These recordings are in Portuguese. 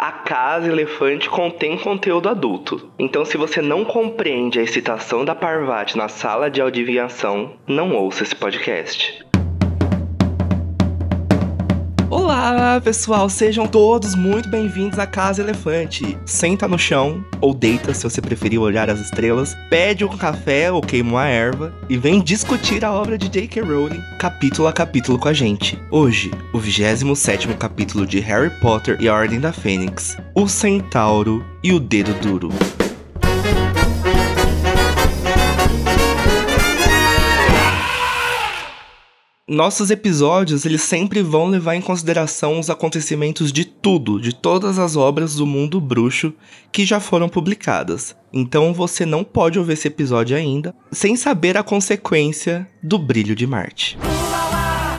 A Casa Elefante contém conteúdo adulto. Então, se você não compreende a excitação da Parvati na sala de adivinhação, não ouça esse podcast. Olá, pessoal, sejam todos muito bem-vindos à Casa Elefante. Senta no chão, ou deita se você preferir olhar as estrelas, pede um café ou queima uma erva e vem discutir a obra de J.K. Rowling capítulo a capítulo com a gente. Hoje, o 27 capítulo de Harry Potter e a Ordem da Fênix, O Centauro e o Dedo Duro. Nossos episódios, eles sempre vão levar em consideração os acontecimentos de tudo, de todas as obras do mundo bruxo que já foram publicadas. Então você não pode ouvir esse episódio ainda sem saber a consequência do brilho de Marte.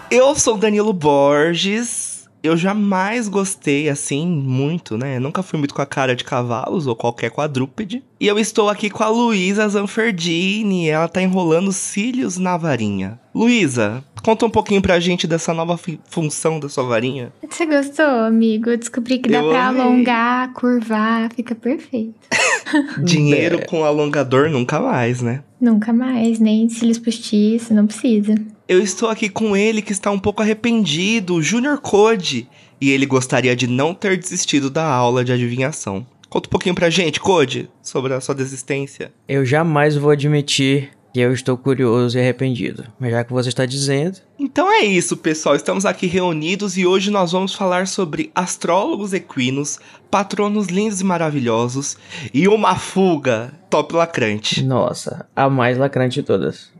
Eu sou Danilo Borges, eu jamais gostei assim muito, né? Nunca fui muito com a cara de cavalos ou qualquer quadrúpede. E eu estou aqui com a Luísa Zanferdini. Ela tá enrolando cílios na varinha. Luísa, conta um pouquinho pra gente dessa nova função da sua varinha. Você gostou, amigo? Eu descobri que dá eu pra amei. alongar, curvar, fica perfeito. Dinheiro com alongador nunca mais, né? Nunca mais, nem cílios postiços, não precisa. Eu estou aqui com ele que está um pouco arrependido, o Junior Code, e ele gostaria de não ter desistido da aula de adivinhação. Conta um pouquinho pra gente, Code, sobre a sua desistência. Eu jamais vou admitir que eu estou curioso e arrependido. Mas já que você está dizendo. Então é isso, pessoal. Estamos aqui reunidos e hoje nós vamos falar sobre astrólogos equinos, patronos lindos e maravilhosos e uma fuga top lacrante. Nossa, a mais lacrante de todas.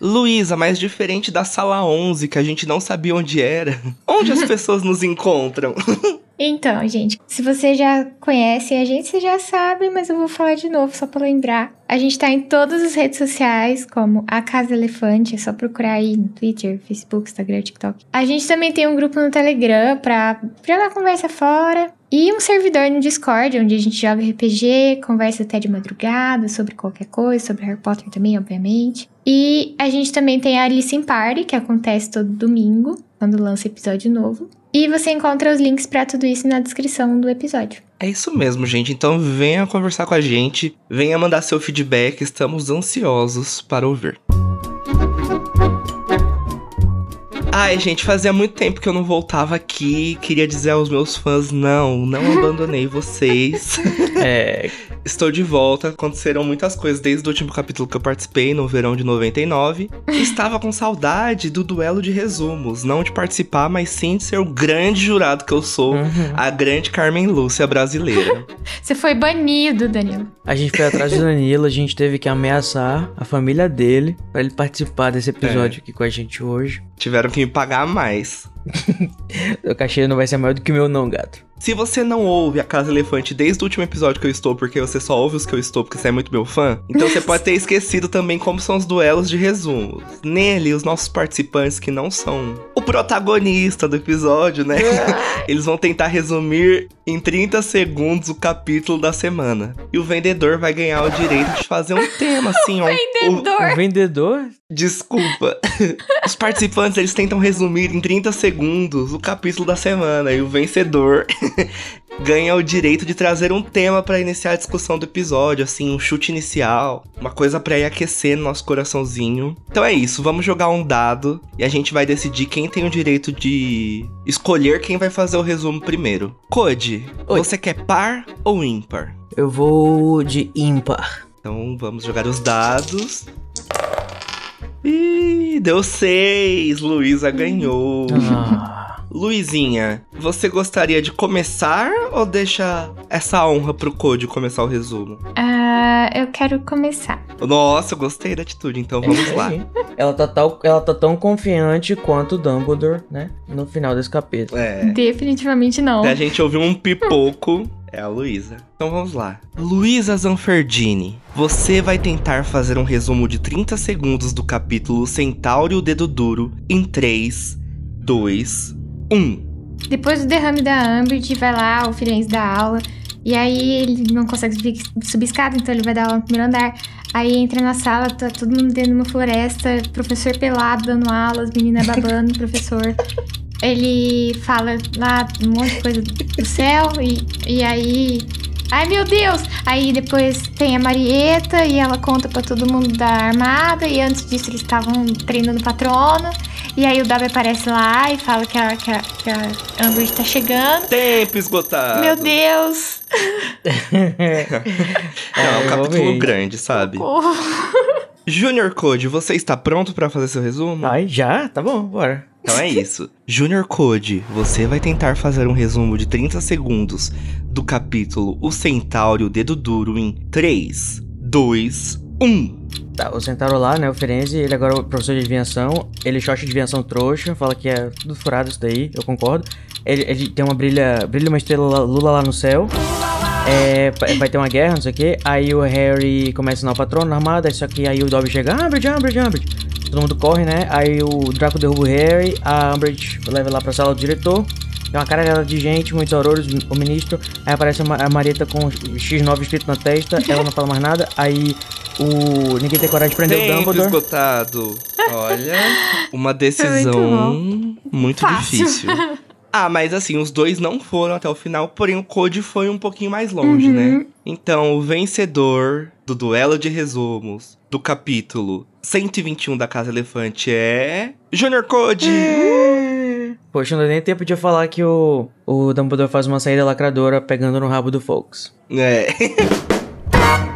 Luísa, mais diferente da sala 11, que a gente não sabia onde era. Onde as pessoas nos encontram? Então, gente, se você já conhece a gente, você já sabe, mas eu vou falar de novo só para lembrar. A gente tá em todas as redes sociais, como a Casa Elefante, é só procurar aí no Twitter, Facebook, Instagram, TikTok. A gente também tem um grupo no Telegram pra jogar conversa fora. E um servidor no Discord, onde a gente joga RPG, conversa até de madrugada sobre qualquer coisa, sobre Harry Potter também, obviamente. E a gente também tem a Listen Party, que acontece todo domingo, quando lança episódio novo. E você encontra os links para tudo isso na descrição do episódio. É isso mesmo, gente. Então venha conversar com a gente, venha mandar seu feedback, estamos ansiosos para ouvir. Ai, gente, fazia muito tempo que eu não voltava aqui. Queria dizer aos meus fãs: não, não abandonei vocês. é, Estou de volta. Aconteceram muitas coisas desde o último capítulo que eu participei, no verão de 99. Estava com saudade do duelo de resumos. Não de participar, mas sim de ser o grande jurado que eu sou. Uhum. A grande Carmen Lúcia brasileira. Você foi banido, Danilo. A gente foi atrás do Danilo, a gente teve que ameaçar a família dele para ele participar desse episódio é. aqui com a gente hoje. Tiveram que me pagar mais. o cachê não vai ser maior do que o meu, não, gato. Se você não ouve a Casa Elefante desde o último episódio que eu estou, porque você só ouve os que eu estou, porque você é muito meu fã, então você pode ter esquecido também como são os duelos de resumos. Nele, os nossos participantes que não são o protagonista do episódio, né? Eles vão tentar resumir em 30 segundos o capítulo da semana. E o vendedor vai ganhar o direito de fazer um tema, assim, ó. vendedor! O, o vendedor? Desculpa. Os participantes, eles tentam resumir em 30 segundos o capítulo da semana. E o vencedor ganha o direito de trazer um tema para iniciar a discussão do episódio, assim, um chute inicial, uma coisa para ir aquecer no nosso coraçãozinho. Então é isso, vamos jogar um dado e a gente vai decidir quem tem o direito de escolher quem vai fazer o resumo primeiro. Code, Oi. você quer par ou ímpar? Eu vou de ímpar. Então vamos jogar os dados. Deu seis. Luísa ganhou. Ah. Luizinha, você gostaria de começar ou deixa essa honra pro Code começar o resumo? Ah, uh, eu quero começar. Nossa, eu gostei da atitude, então vamos lá. ela, tá tal, ela tá tão confiante quanto o Dumbledore, né? No final desse capítulo. É. Definitivamente não. Até a gente ouviu um pipoco. É a Luísa. Então vamos lá. Luísa Zanferdini, você vai tentar fazer um resumo de 30 segundos do capítulo Centauro e o Dedo Duro em 3, 2, um. Depois do derrame da Ambridge, vai lá o Firenze da aula. E aí ele não consegue subir, subir escada, então ele vai dar aula no primeiro andar. Aí entra na sala, tá todo mundo dentro de uma floresta, professor pelado dando aula, as meninas babando, professor. Ele fala lá um monte de coisa do céu e, e aí. Ai meu Deus! Aí depois tem a Marieta e ela conta para todo mundo da armada. E antes disso eles estavam treinando patrono. E aí o W aparece lá e fala que a, que a, que a Umbridge tá chegando. Tempo esgotado. Meu Deus! Não, é um capítulo realmente. grande, sabe? Porra. Junior Code, você está pronto pra fazer seu resumo? Ai, já? Tá bom, bora. Então é isso. Junior Code, você vai tentar fazer um resumo de 30 segundos do capítulo O Centauro e o Dedo Duro em 3, 2, 1. Tá, o Centauro lá, né, o Ferenzi, ele agora é o professor de adivinhação, ele chocha de adivinhação trouxa, fala que é tudo furado isso daí, eu concordo. Ele, ele tem uma brilha, brilha uma estrela Lula lá no céu. É, vai- ter uma guerra, não sei o que. Aí o Harry começa a ensinar o patrono na armada, só que aí o Dobby chega, Umbridge, Umbridge, Umbridge. Todo mundo corre, né? Aí o Draco derruba o Harry, a Umbridge leva lá pra sala do diretor. Tem uma caralhada de gente, muitos aurores, o ministro. Aí aparece a, Ma- a Marieta com X9 escrito na testa, ela não fala mais nada. Aí o. Ninguém tem coragem de prender o Tempo Dumbledore. esgotado. Olha, uma muito decisão muito, Fácil. difícil. Ah, mas assim, os dois não foram até o final, porém o Code foi um pouquinho mais longe, né? Então, o vencedor do duelo de resumos do capítulo 121 da Casa Elefante é. Junior Code! Poxa, não deu nem tempo de falar que o, o Dumbledore faz uma saída lacradora pegando no rabo do Fox. É.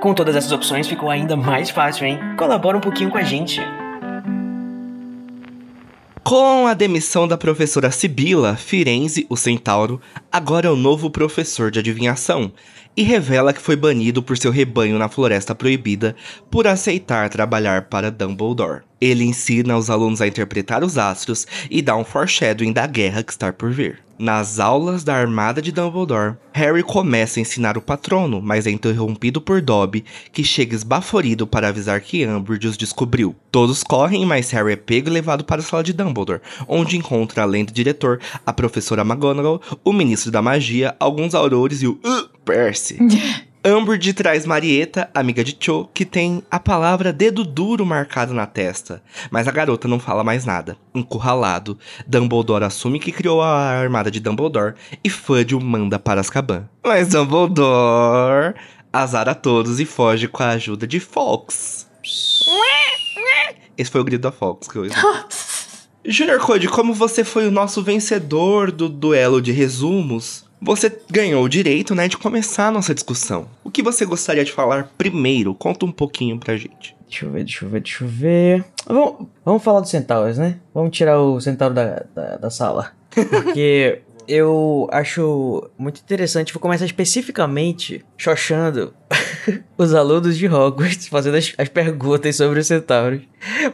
Com todas essas opções ficou ainda mais fácil, hein? Colabora um pouquinho com a gente. Com a demissão da professora Sibila, Firenze, o centauro, agora é o novo professor de adivinhação e revela que foi banido por seu rebanho na Floresta Proibida por aceitar trabalhar para Dumbledore. Ele ensina os alunos a interpretar os astros e dá um foreshadowing da guerra que está por vir. Nas aulas da armada de Dumbledore, Harry começa a ensinar o patrono, mas é interrompido por Dobby, que chega esbaforido para avisar que Umbridge os descobriu. Todos correm, mas Harry é pego e levado para a sala de Dumbledore, onde encontra, além do diretor, a professora McGonagall, o ministro da magia, alguns aurores e o uh, Percy. Umbridge traz Marieta, amiga de Cho, que tem a palavra dedo duro marcado na testa. Mas a garota não fala mais nada. Encurralado, Dumbledore assume que criou a armada de Dumbledore e Fudge o manda para Azkaban. Mas Dumbledore azara todos e foge com a ajuda de Fox. Esse foi o grito da Fox que eu. Junior Code, como você foi o nosso vencedor do duelo de resumos, você ganhou o direito, né, de começar a nossa discussão. O que você gostaria de falar primeiro? Conta um pouquinho pra gente. Deixa eu ver, deixa eu ver, deixa eu ver. Vamos, vamos falar dos centauros, né? Vamos tirar o centauro da, da, da sala. Porque eu acho muito interessante. Vou começar especificamente xoxando os alunos de Hogwarts, fazendo as, as perguntas sobre os centauros.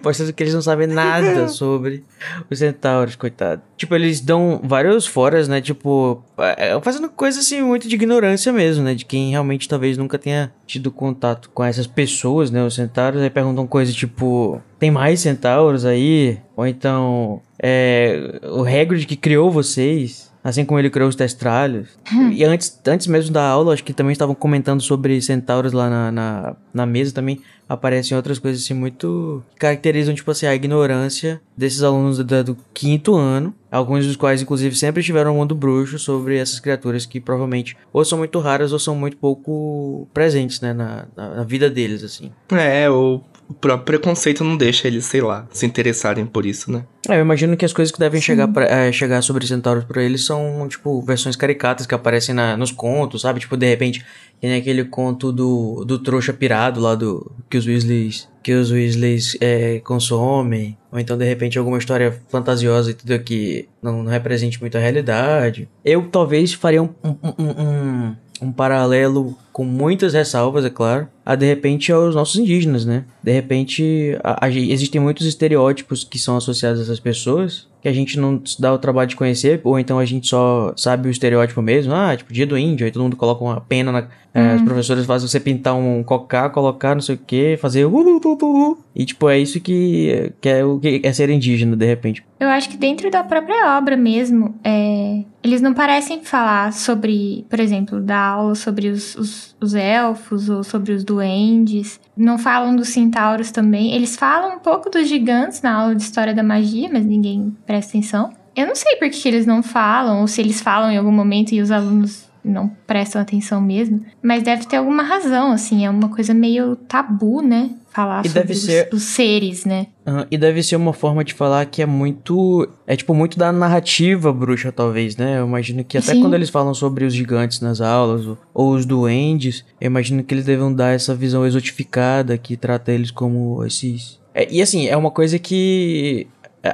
Mostrando que eles não sabem nada sobre os centauros, coitado. Tipo, eles dão vários foras, né? Tipo, é, fazendo coisa assim, muito de ignorância mesmo, né? De quem realmente talvez nunca tenha tido contato com essas pessoas, né? Os centauros. Aí perguntam coisas tipo: tem mais centauros aí? Ou então, é, o Hagrid que criou vocês. Assim como ele criou os testralhos. E antes, antes mesmo da aula, acho que também estavam comentando sobre centauros lá na, na, na mesa também. Aparecem outras coisas assim muito. que caracterizam, tipo assim, a ignorância desses alunos da- do quinto ano. Alguns dos quais, inclusive, sempre estiveram no mundo bruxo sobre essas criaturas que provavelmente ou são muito raras ou são muito pouco presentes, né, na, na, na vida deles, assim. É, o, o próprio preconceito não deixa eles, sei lá, se interessarem por isso, né? É, eu imagino que as coisas que devem chegar, pra, é, chegar sobre centauros pra eles são, tipo, versões caricatas que aparecem na, nos contos, sabe? Tipo, de repente, tem aquele conto do, do trouxa pirado lá do que os Weasleys, que os Weasleys é, consomem. Ou então, de repente, alguma história fantasiosa e tudo que não, não represente muito a realidade. Eu talvez faria um, um, um, um, um paralelo com muitas ressalvas, é claro, a de repente aos nossos indígenas, né? De repente, a- a- existem muitos estereótipos que são associados a essas pessoas que a gente não se dá o trabalho de conhecer, ou então a gente só sabe o estereótipo mesmo. Ah, tipo, dia do índio, aí todo mundo coloca uma pena na. é, os professores fazem você pintar um cocá, colocar não sei o que, fazer. Uh, uh, uh. E, tipo, é isso que, que é o que é ser indígena, de repente. Eu acho que dentro da própria obra mesmo, é, eles não parecem falar sobre, por exemplo, da aula sobre os, os, os elfos ou sobre os duendes. Não falam dos centauros também. Eles falam um pouco dos gigantes na aula de história da magia, mas ninguém presta atenção. Eu não sei por que eles não falam, ou se eles falam em algum momento e os alunos não prestam atenção mesmo. Mas deve ter alguma razão, assim. É uma coisa meio tabu, né? Falar E sobre deve os, ser- os seres, né? Aham, e deve ser uma forma de falar que é muito. É tipo muito da narrativa bruxa, talvez, né? Eu imagino que até Sim. quando eles falam sobre os gigantes nas aulas, ou, ou os duendes, eu imagino que eles devem dar essa visão exotificada que trata eles como esses. É, e assim, é uma coisa que.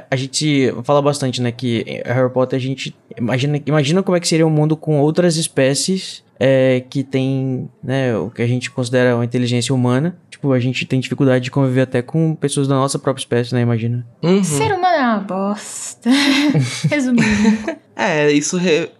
a- gente fala bastante, né? Que Harry Potter a gente imagina, imagina como é que seria um mundo com outras espécies é, que tem, né, o que a gente considera uma inteligência humana. Tipo, a gente tem dificuldade de conviver até com pessoas da nossa própria espécie, né? Imagina. Uhum. Ser humano é uma bosta. Resumindo. É, isso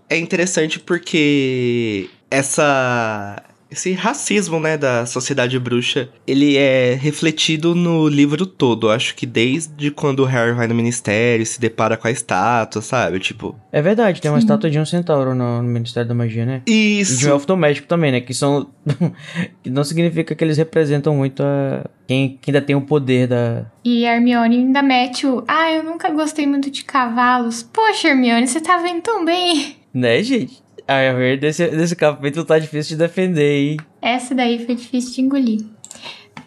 é interessante porque essa esse racismo, né, da sociedade bruxa, ele é refletido no livro todo. Eu acho que desde quando o Harry vai no ministério, se depara com a estátua, sabe? Tipo, É verdade, tem uma Sim. estátua de um centauro no, no Ministério da Magia, né? E isso. de um elfo doméstico também, né? Que são. que não significa que eles representam muito a. Quem, quem ainda tem o poder da. E a Hermione ainda mete o. Ah, eu nunca gostei muito de cavalos. Poxa, Hermione, você tá vendo tão bem. Né, gente? A ver, desse, desse capítulo tá difícil de defender, hein? Essa daí foi difícil de engolir.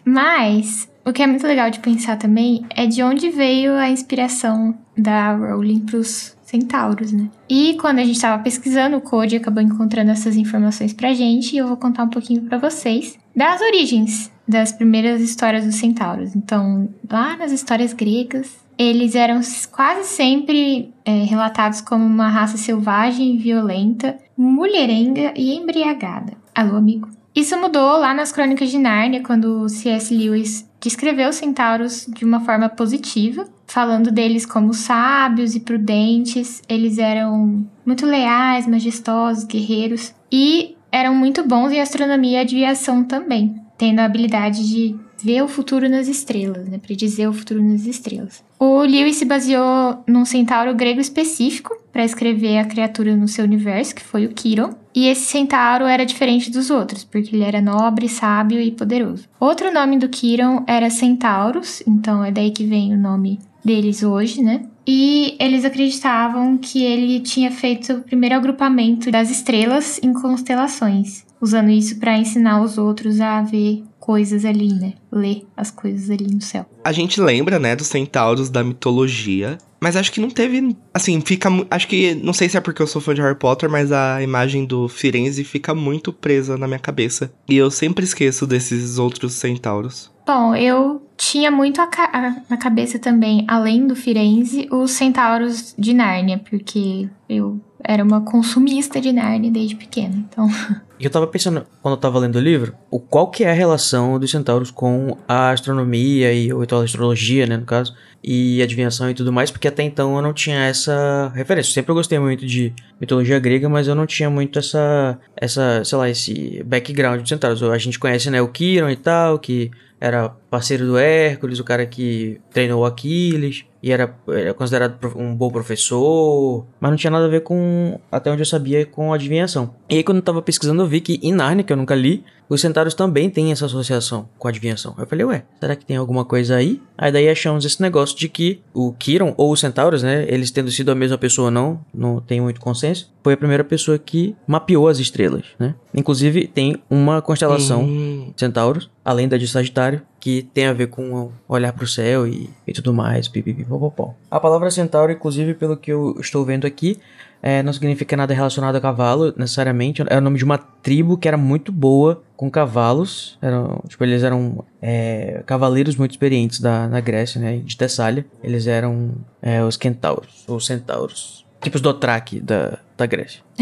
Mas o que é muito legal de pensar também é de onde veio a inspiração da Rowling pros centauros, né? E quando a gente tava pesquisando, o Code acabou encontrando essas informações pra gente e eu vou contar um pouquinho pra vocês das origens das primeiras histórias dos centauros. Então, lá nas histórias gregas, eles eram quase sempre é, relatados como uma raça selvagem, violenta, mulherenga e embriagada. Alô, amigo? Isso mudou lá nas Crônicas de Nárnia, quando C.S. Lewis descreveu os centauros de uma forma positiva, falando deles como sábios e prudentes. Eles eram muito leais, majestosos, guerreiros e eram muito bons em astronomia e adivinhação também, tendo a habilidade de ver o futuro nas estrelas, né, predizer o futuro nas estrelas. O Lewis se baseou num centauro grego específico para escrever a criatura no seu universo, que foi o Chiron. E esse centauro era diferente dos outros, porque ele era nobre, sábio e poderoso. Outro nome do Chiron era Centauros, então é daí que vem o nome deles hoje, né? E eles acreditavam que ele tinha feito o primeiro agrupamento das estrelas em constelações, usando isso para ensinar os outros a ver coisas ali, né? Ler as coisas ali no céu. A gente lembra, né, dos centauros da mitologia, mas acho que não teve, assim, fica, acho que, não sei se é porque eu sou fã de Harry Potter, mas a imagem do Firenze fica muito presa na minha cabeça. E eu sempre esqueço desses outros centauros. Bom, eu tinha muito a ca- a- na cabeça também, além do Firenze, os centauros de Nárnia, porque eu era uma consumista de Nárnia desde pequena. Então, eu tava pensando, quando eu tava lendo o livro, o qual que é a relação dos centauros com a astronomia e ou então a astrologia, né, no caso, e adivinhação e tudo mais, porque até então eu não tinha essa referência. Sempre eu gostei muito de mitologia grega, mas eu não tinha muito essa essa, sei lá, esse background de centauros. A gente conhece, né, o Kiron e tal, que era parceiro do Hércules, o cara que treinou o Aquiles e era, era considerado um bom professor, mas não tinha nada a ver com, até onde eu sabia, com adivinhação. E aí quando eu tava pesquisando eu vi que em Narnia, que eu nunca li, os centauros também têm essa associação com adivinhação. Eu falei, ué, será que tem alguma coisa aí? Aí daí achamos esse negócio de que o Kiron, ou os centauros, né, eles tendo sido a mesma pessoa ou não, não tem muito consenso, foi a primeira pessoa que mapeou as estrelas, né? Inclusive tem uma constelação Hum, centauros, além da de Sagitário, que tem a ver com olhar pro céu e, e tudo mais, pipipipopopó. A palavra centauro, inclusive, pelo que eu estou vendo aqui, é, não significa nada relacionado a cavalo, necessariamente. É o nome de uma tribo que era muito boa com cavalos. Eram, tipo, eles eram é, cavaleiros muito experientes da, na Grécia, né? De Tessália. Eles eram é, os centauros, ou centauros. Tipos do Dothraki da, da Grécia.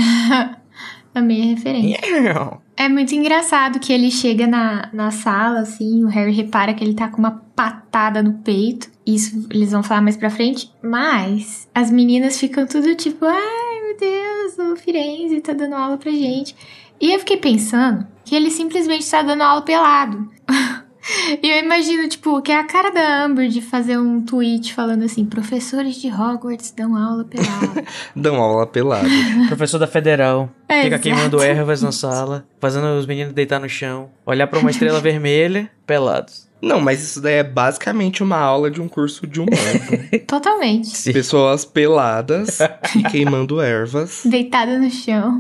a referência. É muito engraçado que ele chega na, na sala, assim, o Harry repara que ele tá com uma patada no peito. Isso eles vão falar mais pra frente. Mas as meninas ficam tudo tipo, ai meu Deus, o Firenze tá dando aula pra gente. E eu fiquei pensando que ele simplesmente tá dando aula pelado. E eu imagino, tipo, que é a cara da Amber de fazer um tweet falando assim: professores de Hogwarts dão aula pelada. Dão aula pelado. Professor da Federal. É, fica exato. queimando ervas na sala, fazendo os meninos deitar no chão, olhar pra uma estrela vermelha, pelados. Não, mas isso daí é basicamente uma aula de um curso de humano. Totalmente. Pessoas peladas e queimando ervas, Deitada no chão.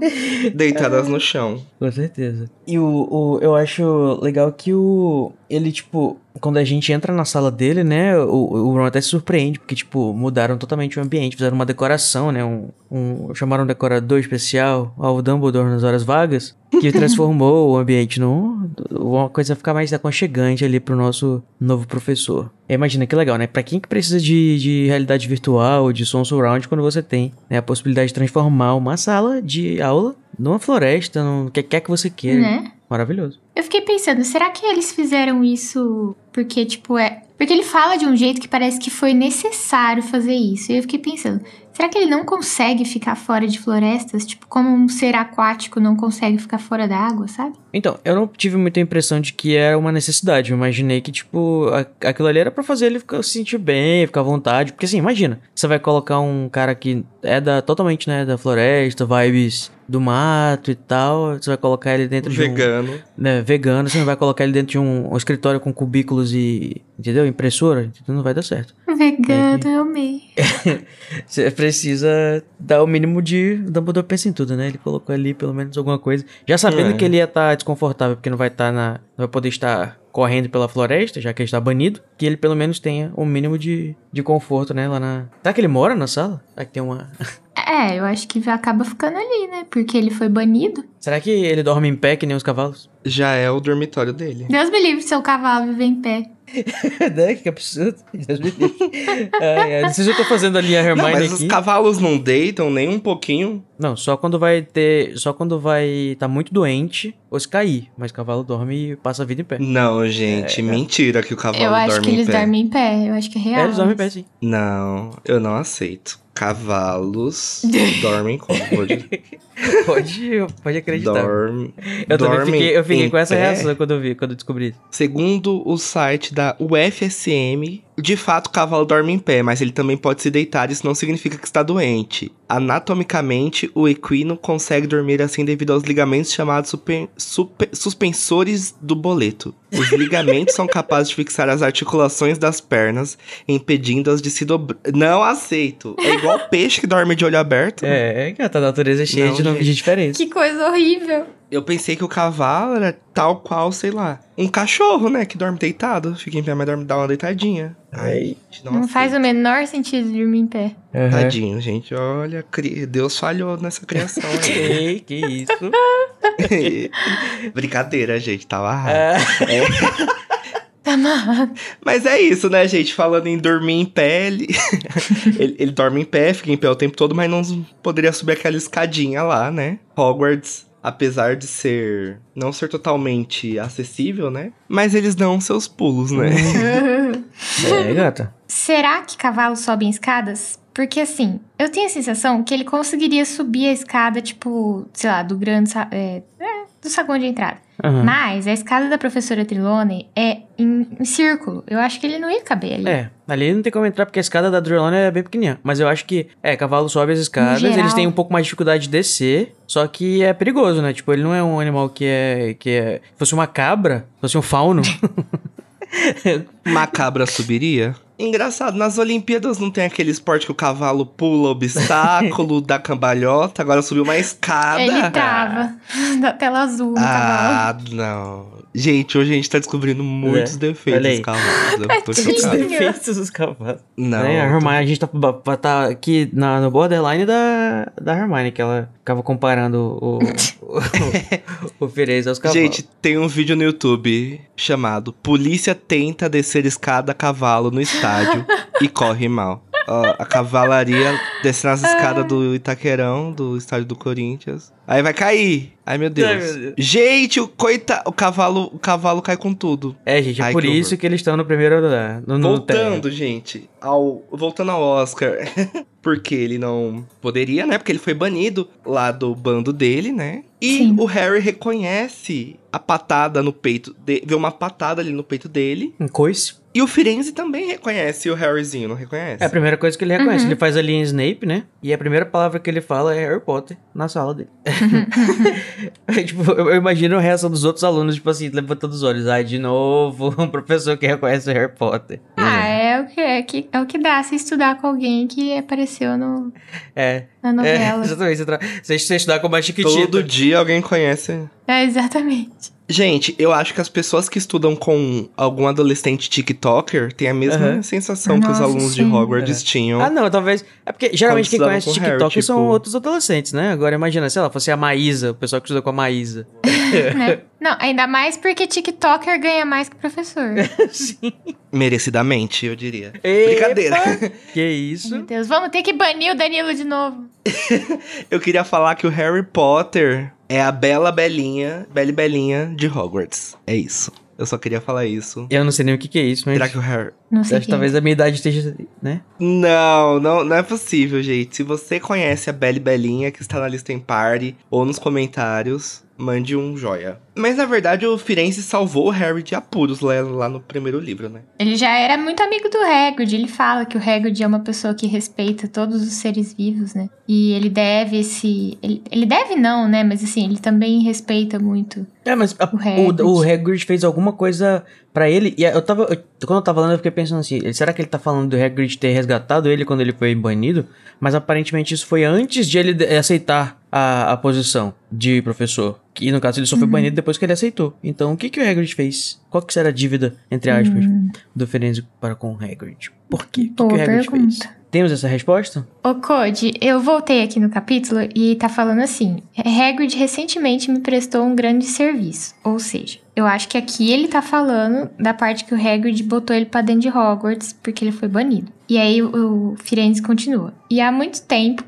deitadas no chão. Com certeza. E o, o, eu acho legal que o. Ele, tipo, quando a gente entra na sala dele, né? O, o Ron até se surpreende, porque, tipo, mudaram totalmente o ambiente, fizeram uma decoração, né? Um, um, chamaram um decorador especial ao Dumbledore nas horas vagas, que transformou o ambiente num. uma coisa ficar mais aconchegante ali pro nosso novo professor. Imagina que legal, né? Pra quem que precisa de, de realidade virtual, de som surround, quando você tem né, a possibilidade de transformar uma sala de aula numa floresta, no que quer que você queira. Né? Maravilhoso. Eu fiquei pensando, será que eles fizeram isso porque, tipo, é. Porque ele fala de um jeito que parece que foi necessário fazer isso. E eu fiquei pensando, será que ele não consegue ficar fora de florestas? Tipo, como um ser aquático não consegue ficar fora da água, sabe? Então, eu não tive muita impressão de que era uma necessidade. Eu imaginei que, tipo, a- aquilo ali era pra fazer ele ficar, se sentir bem, ficar à vontade. Porque, assim, imagina, você vai colocar um cara que é da totalmente, né, da floresta, vibes do mato e tal. Você vai colocar ele dentro de um. Vegano. né, vegano, você não vai colocar ele dentro de um, um escritório com cubículos e. Entendeu? Impressora, então não vai dar certo. Vegano, É eu amei. Você precisa dar o mínimo de. Dumbledore pensa em tudo, né? Ele colocou ali pelo menos alguma coisa. Já sabendo É. que ele ia estar desconfortável, porque não vai estar na. Não vai poder estar correndo pela floresta, já que ele está banido. Que ele pelo menos tenha o mínimo de, de conforto, né? Lá na. Será que ele mora na sala? Será que tem uma. É, eu acho que acaba ficando ali, né? Porque ele foi banido. Será que ele dorme em pé que nem os cavalos? Já é o dormitório dele. Deus me livre seu cavalo viver em pé. né? Que absurdo. Deus me livre. Não sei se eu tô fazendo ali a Não, Hermione mas aqui. os cavalos não deitam nem um pouquinho. Não, só quando vai ter. Só quando vai tá muito doente ou se cair. Mas cavalo dorme e passa a vida em pé. Não, gente, mentira que o cavalo eu acho dorme que em eles pé. dormem em pé. Eu acho que é real. É, eles dormem em pé, sim. Não, eu não aceito. Cavalos dormem como? Pode, Pode, pode acreditar. dorme, eu também dormem fiquei, eu fiquei com essa pé. reação quando eu vi, quando eu descobri. Segundo o site da UFSM, de fato o cavalo dorme em pé, mas ele também pode se deitar, isso não significa que está doente. Anatomicamente, o equino consegue dormir assim devido aos ligamentos chamados super- super- suspensores do boleto. Os ligamentos são capazes de fixar as articulações das pernas, impedindo-as de se dobrar. Não aceito. É igual peixe que dorme de olho aberto. É, gata, a natureza é cheia Não, de, nome gente. de diferença. Que coisa horrível. Eu pensei que o cavalo era tal qual, sei lá, um cachorro, né? Que dorme deitado. Fica em pé, mas dorme, dá uma deitadinha. Ai, gente, Não faz o menor sentido dormir em pé. Aham. Tadinho, gente. Olha, cri- Deus falhou nessa criação aí. Ei, que isso? Brincadeira, gente. Tava errado. Ah, Tá amarrado. Mas é isso, né, gente? Falando em dormir em pé, ele... ele, ele dorme em pé, fica em pé o tempo todo, mas não poderia subir aquela escadinha lá, né? Hogwarts, apesar de ser... Não ser totalmente acessível, né? Mas eles dão seus pulos, né? é, gata. Será que cavalos sobem escadas? Porque assim, eu tenho a sensação que ele conseguiria subir a escada, tipo, sei lá, do grande. É, é, do saguão de entrada. Aham. Mas a escada da professora Trelawney é em, em círculo. Eu acho que ele não ia caber ali. É, ali não tem como entrar porque a escada da Trelawney é bem pequenininha. Mas eu acho que, é, cavalo sobe as escadas, geral. eles têm um pouco mais de dificuldade de descer, só que é perigoso, né? Tipo, ele não é um animal que é, que é... Se fosse uma cabra, se fosse um fauno... Macabra subiria? Engraçado, nas Olimpíadas não tem aquele esporte que o cavalo pula obstáculo, dá cambalhota, agora subiu uma escada. Ele trava da tela azul no cavalo. Ah, não. Gente, hoje a gente tá descobrindo muitos É, defeitos dos cavalos. Eu tô Tadinho. Os chocado. defeitos dos cavalos. Não. né? A Hermione, a gente tá, tá aqui na, no borderline da, da Hermione, que ela ficava comparando o, o, o Fireza aos cavalos. Gente, tem um vídeo no YouTube chamado Polícia tenta descer escada a cavalo no estádio e corre mal. ó, a cavalaria descendo as escadas do Itaquerão, do estádio do Corinthians. Aí vai cair. Ai, meu Deus. Ai, meu Deus. Gente, o, coita, o, cavalo, o cavalo cai com tudo. É, gente, é Ai, por que isso horror. que eles estão no primeiro. No, no voltando, gente, ao. Voltando ao Oscar. Porque ele não poderia, né? Porque ele foi banido lá do bando dele, né? E Sim. o Harry reconhece a patada no peito. De, vê uma patada ali no peito dele. Um coice. E o Firenze também reconhece o Harryzinho, não reconhece? É a primeira coisa que ele reconhece. Uhum. Ele faz ali em Snape, né? E a primeira palavra que ele fala é Harry Potter na sala dele. É, tipo, eu, eu imagino a reação dos outros alunos, tipo assim, levantando os olhos. Ai, de novo, um professor que reconhece o Harry Potter. Ah, é o que, é, que, é o que dá se estudar com alguém que apareceu no, É, na é novela. exatamente. Você, você, estudar com uma chiquitita. Todo dia alguém conhece. É, exatamente. Gente, eu acho que as pessoas que estudam com algum adolescente TikToker têm a mesma sensação que os Nossa, alunos de sim. Hogwarts É. tinham. Ah, não, talvez. É porque geralmente quem conhece com Harry, TikTok são tipo- outros adolescentes, né? Agora imagina, sei lá, fosse a Maísa, o pessoal que estuda com a Maísa. né? Não, ainda mais porque TikToker ganha mais que professor. Sim. Merecidamente, eu diria. Epa! Brincadeira. Que isso? Meu Deus, vamos ter que banir o Danilo de novo. Eu queria falar que o Harry Potter é a bela belinha, bela belinha de Hogwarts. É isso. Eu só queria falar isso. Eu não sei nem o que, que é isso, mas. Será que o Harry. Não sei Acho que é. talvez a minha idade esteja, né? Não, não, não é possível, gente. Se você conhece a Bela e Belinha, que está na lista em party ou nos comentários, mande um joia. Mas na verdade o Firenze salvou o Harry de apuros lá, lá no primeiro livro, né? Ele já era muito amigo do Hagrid. Ele fala que o Hagrid é uma pessoa que respeita todos os seres vivos, né? E ele deve esse... Ele, ele deve não, né? Mas assim, ele também respeita muito. É, mas a- O Hagrid. o, o Hagrid fez alguma coisa pra ele. E eu tava. eu- quando eu tava falando, eu fiquei pensando assim: será que ele tá falando do Hagrid ter resgatado ele quando ele foi banido? Mas aparentemente isso foi antes de ele aceitar a, a posição de professor. Que no caso ele só foi banido depois que ele aceitou. Então o que, que o Hagrid fez? Qual que será a dívida, entre aspas, do Firenze para com o Hagrid? Por quê? O que, que o Hagrid fez? pergunta. Temos essa resposta? Ô, Code, eu voltei aqui no capítulo e tá falando assim: Hagrid recentemente me prestou um grande serviço. Ou seja, eu acho que aqui ele tá falando da parte que o Hagrid botou ele pra dentro de Hogwarts porque ele foi banido. E aí o, Firenze continua. E há muito tempo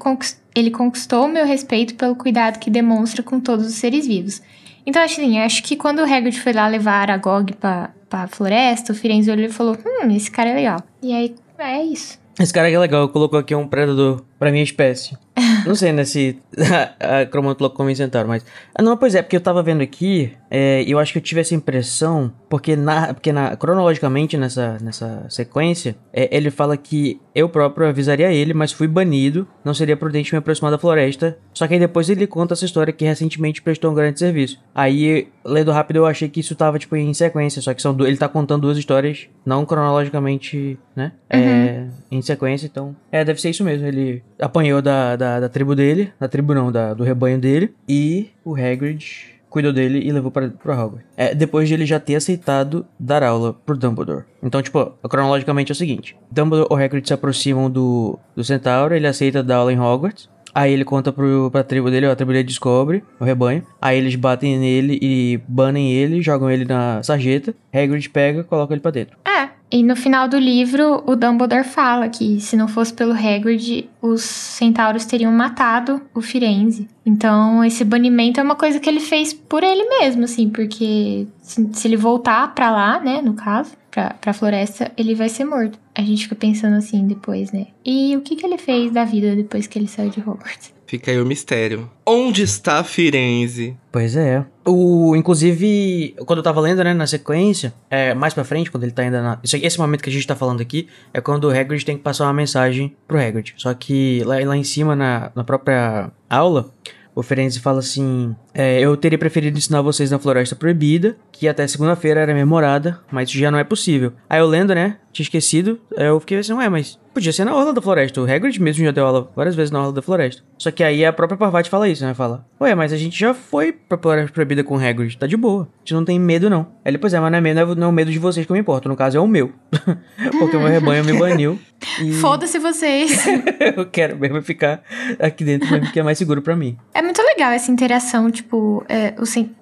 ele conquistou o meu respeito pelo cuidado que demonstra com todos os seres vivos. Então, assim, acho que quando o Hagrid foi lá levar Aragog pra, pra floresta, o Firenze olhou e falou: Hum, esse cara é legal. E aí, é isso. Esse cara é legal, colocou aqui um predador pra minha espécie. Não sei, né, se a Cromanto como centauro, mas... Ah, não, pois é, porque eu tava vendo aqui, é, e eu acho que eu tive essa impressão, porque, na, porque na, cronologicamente nessa, nessa sequência, é, ele fala que eu próprio avisaria ele, mas fui banido, não seria prudente me aproximar da floresta, só que aí depois ele conta essa história que recentemente prestou um grande serviço. Aí, lendo rápido, eu achei que isso tava, tipo, em sequência, só que são ele tá contando duas histórias, não cronologicamente, né, é, em sequência, então... É, deve ser isso mesmo, ele apanhou da, da, da tribo dele, da tribo não, da, do rebanho dele, e o Hagrid cuidou dele e levou para pro Hogwarts. É, depois de ele já ter aceitado dar aula pro Dumbledore. Então, tipo, cronologicamente é o seguinte. Dumbledore e o Hagrid se aproximam do, do Centauro, ele aceita dar aula em Hogwarts. Aí ele conta pro, pra tribo dele, a tribo dele descobre o rebanho. Aí eles batem nele e banem ele, jogam ele na sarjeta. Hagrid pega, coloca ele pra dentro. É. E no final do livro, o Dumbledore fala que se não fosse pelo Hagrid, os centauros teriam matado o Firenze. Então, esse banimento é uma coisa que ele fez por ele mesmo, assim, porque se, se ele voltar pra lá, né, no caso, pra, pra floresta, ele vai ser morto. A gente fica pensando assim depois, né? E o que, que ele fez da vida depois que ele saiu de Hogwarts? Fica aí o mistério. Onde está Firenze? Pois é. O, inclusive, quando eu tava lendo, né, na sequência, é, mais pra frente, quando ele tá ainda na... Esse, esse momento que a gente tá falando aqui, é quando o Hagrid tem que passar uma mensagem pro Hagrid. Só que lá, lá em cima, na, na própria aula, o Ferenzi fala assim: é, Eu teria preferido ensinar vocês na Floresta Proibida, que até segunda-feira era memorada, mas isso já não é possível. Aí eu lendo, né? Tinha esquecido, aí eu fiquei assim, ué, mas podia ser na Orla da Floresta. O Hagrid mesmo já deu aula várias vezes na Orla da Floresta. Só que aí a própria Parvati fala isso, né? Fala, ué, mas a gente já foi pra Floresta Proibida com o Hagrid, tá de boa. A gente não tem medo, não. Aí ele, pois é, mas não é, medo, não é- é o medo de vocês que eu me importo, no caso é o meu. Porque o meu rebanho me baniu. E Foda-se vocês! eu quero mesmo ficar aqui dentro mesmo, que é mais seguro pra mim. É muito legal essa interação, tipo, é,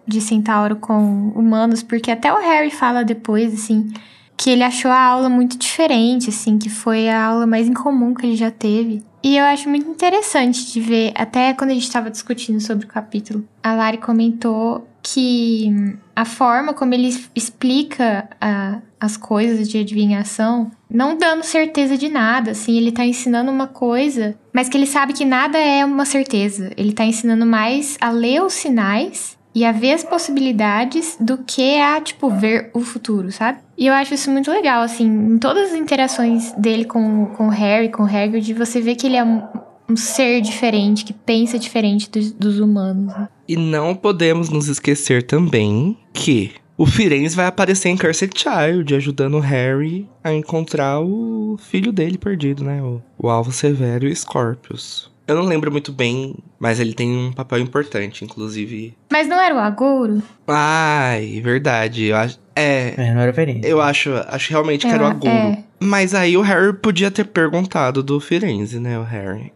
de centauro com humanos, porque até o Harry fala depois, assim, que ele achou a aula muito diferente, assim, que foi a aula mais incomum que ele já teve. E eu acho muito interessante de ver, até quando a gente estava discutindo sobre o capítulo, a Lari comentou que a forma como ele explica a, as coisas de adivinhação, não dando certeza de nada, assim, ele tá ensinando uma coisa, mas que ele sabe que nada é uma certeza. Ele tá ensinando mais a ler os sinais e a ver as possibilidades do que a, tipo, ver o futuro, sabe? E eu acho isso muito legal, assim, em todas as interações dele com, com o Harry, com o Hagrid, você vê que ele é um, um ser diferente, que pensa diferente dos, dos humanos. Né? E não podemos nos esquecer também que o Firenze vai aparecer em Cursed Child, ajudando o Harry a encontrar o filho dele perdido, né? O, o Alvo Severo e Scorpius. Eu não lembro muito bem, mas ele tem um papel importante, inclusive. Mas não era o Agouro? Ai, verdade. Eu acho. É. É, não era Firenze. Eu acho, acho realmente que era o Agouro. É. Mas aí o Harry podia ter perguntado do Firenze, né, o Harry.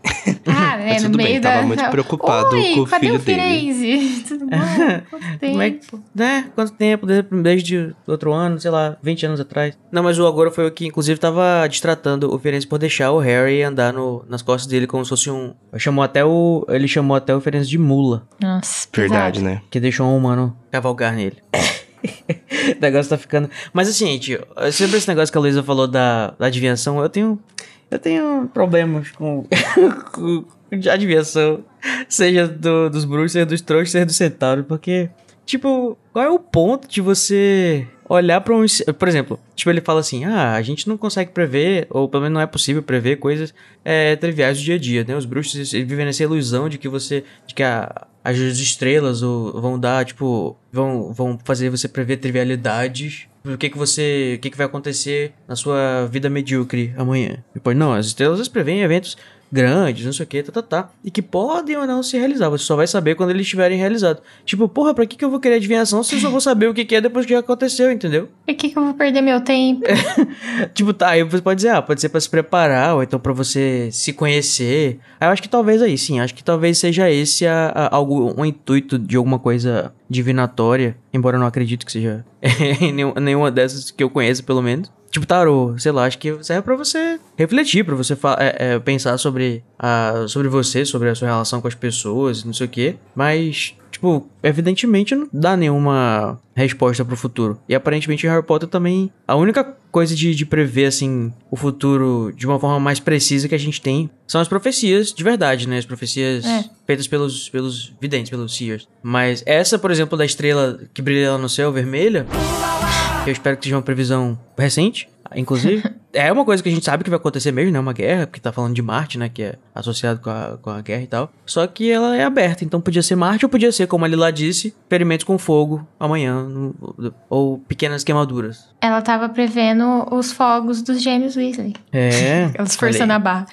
Ah, é, no tudo meio bem, da... tava muito preocupado Oi, com o cadê filho o Firenze? dele. Tudo bom? Quanto tempo? Como é que, né? Quanto tempo? Desde, desde outro ano, sei lá, 20 anos atrás. Não, mas o agora foi o que, inclusive, tava distratando o Firenze por deixar o Harry andar no, nas costas dele como se fosse um. Chamou até o. Ele chamou até o Firenze de mula. Nossa, Verdade, pesado. né? Que deixou um humano cavalgar nele. o negócio tá ficando. Mas assim, gente, sobre esse negócio que a Luísa falou da, da adivinhação, eu tenho. Eu tenho problemas com, com adivinhação. Seja do, dos bruxos, seja dos trouxas, seja do centauro. Porque, tipo, qual é o ponto de você olhar para um. Por exemplo, tipo, ele fala assim: ah, a gente não consegue prever, ou pelo menos não é possível prever coisas é, triviais do dia a dia, né? Os bruxos vivem nessa ilusão de que você. de que a, as estrelas ou, vão dar, tipo. Vão, vão fazer você prever trivialidades. O que que você. O que que vai acontecer na sua vida medíocre amanhã. Depois, não, as estrelas elas preveem eventos grandes, não sei o que, tá, tá, tá. E que podem ou não se realizar. Você só vai saber quando eles estiverem realizados. Tipo, porra, pra que, que eu vou querer adivinhação se eu só vou saber o que, que é depois que já aconteceu, entendeu? Por que, que eu vou perder meu tempo? tipo, tá, aí você pode dizer, ah, pode ser pra se preparar, ou então pra você se conhecer. Aí eu acho que talvez aí, sim, acho que talvez seja esse a, a, algo, um intuito de alguma coisa divinatória. Embora eu não acredito que seja nenhuma dessas que eu conheço, pelo menos. Tipo, tarô, sei lá, acho que serve para você refletir, para você é, é, pensar sobre, a, sobre você, sobre a sua relação com as pessoas, não sei o quê. Mas, tipo, evidentemente não dá nenhuma resposta pro futuro. E aparentemente Harry Potter também. A única coisa de, de prever, assim, o futuro de uma forma mais precisa que a gente tem são as profecias de verdade, né? As profecias É. feitas pelos, pelos videntes, pelos seers. Mas essa, por exemplo, da estrela que brilha lá no céu, vermelha. Eu espero que seja uma previsão recente, inclusive. é uma coisa que a gente sabe que vai acontecer mesmo, né? Uma guerra, porque tá falando de Marte, né? Que é associado com a, com a guerra e tal. Só que ela é aberta, então podia ser Marte ou podia ser, como a Lila disse, experimentos com fogo amanhã, no- ou pequenas queimaduras. Ela tava prevendo os fogos dos gêmeos Weasley. É. Elas forçando a barra.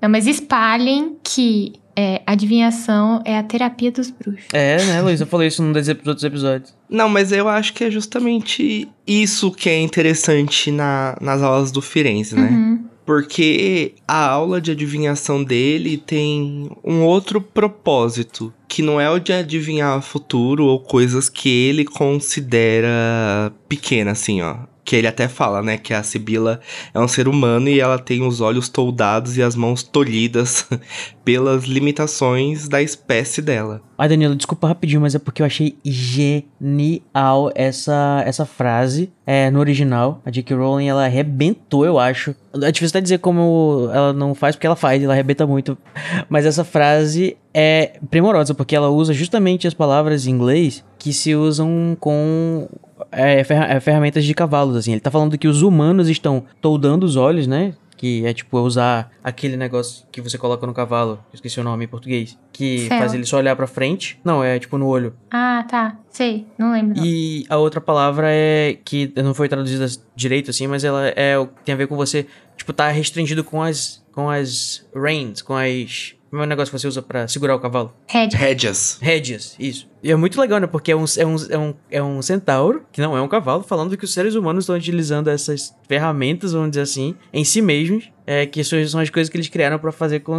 Não, mas espalhem que é, adivinhação é a terapia dos bruxos. É, né, Luiz? Eu falei isso num dos outros episódios. Não, mas eu acho que é justamente isso que é interessante na, nas aulas do Firenze, né? Uhum. Porque a aula de adivinhação dele tem um outro propósito, que não é o de adivinhar o futuro ou coisas que ele considera pequena, assim, ó. Que ele até fala, né, que a Sibila é um ser humano e ela tem os olhos toldados e as mãos tolhidas pelas limitações da espécie dela. Ai, Danilo, desculpa rapidinho, mas é porque eu achei genial essa, essa frase é, no original. A J.K. Rowling, ela arrebentou, eu acho. É difícil até dizer como ela não faz, porque ela faz, ela arrebenta muito. Mas essa frase é primorosa, porque ela usa justamente as palavras em inglês que se usam com é, ferra- é, ferramentas de cavalos, assim. Ele tá falando que os humanos estão toldando os olhos, né? Que é tipo usar aquele negócio que você coloca no cavalo. eu Esqueci o nome em português. Que Céu. faz ele só olhar pra frente. Não, é tipo no olho. Ah, tá. Sei. Não lembro. não. E a outra palavra é que não foi traduzida direito assim, mas ela é tem a ver com você, tipo, tá restringido com as com as reins, com as como é o negócio que você usa pra segurar o cavalo? Rédeas. Rédeas, isso. E é muito legal, né? Porque é um, é, um, é, um, é um centauro, que não é um cavalo, falando que os seres humanos estão utilizando essas ferramentas, vamos dizer assim, em si mesmos, é, que são são as coisas que eles criaram pra fazer cu-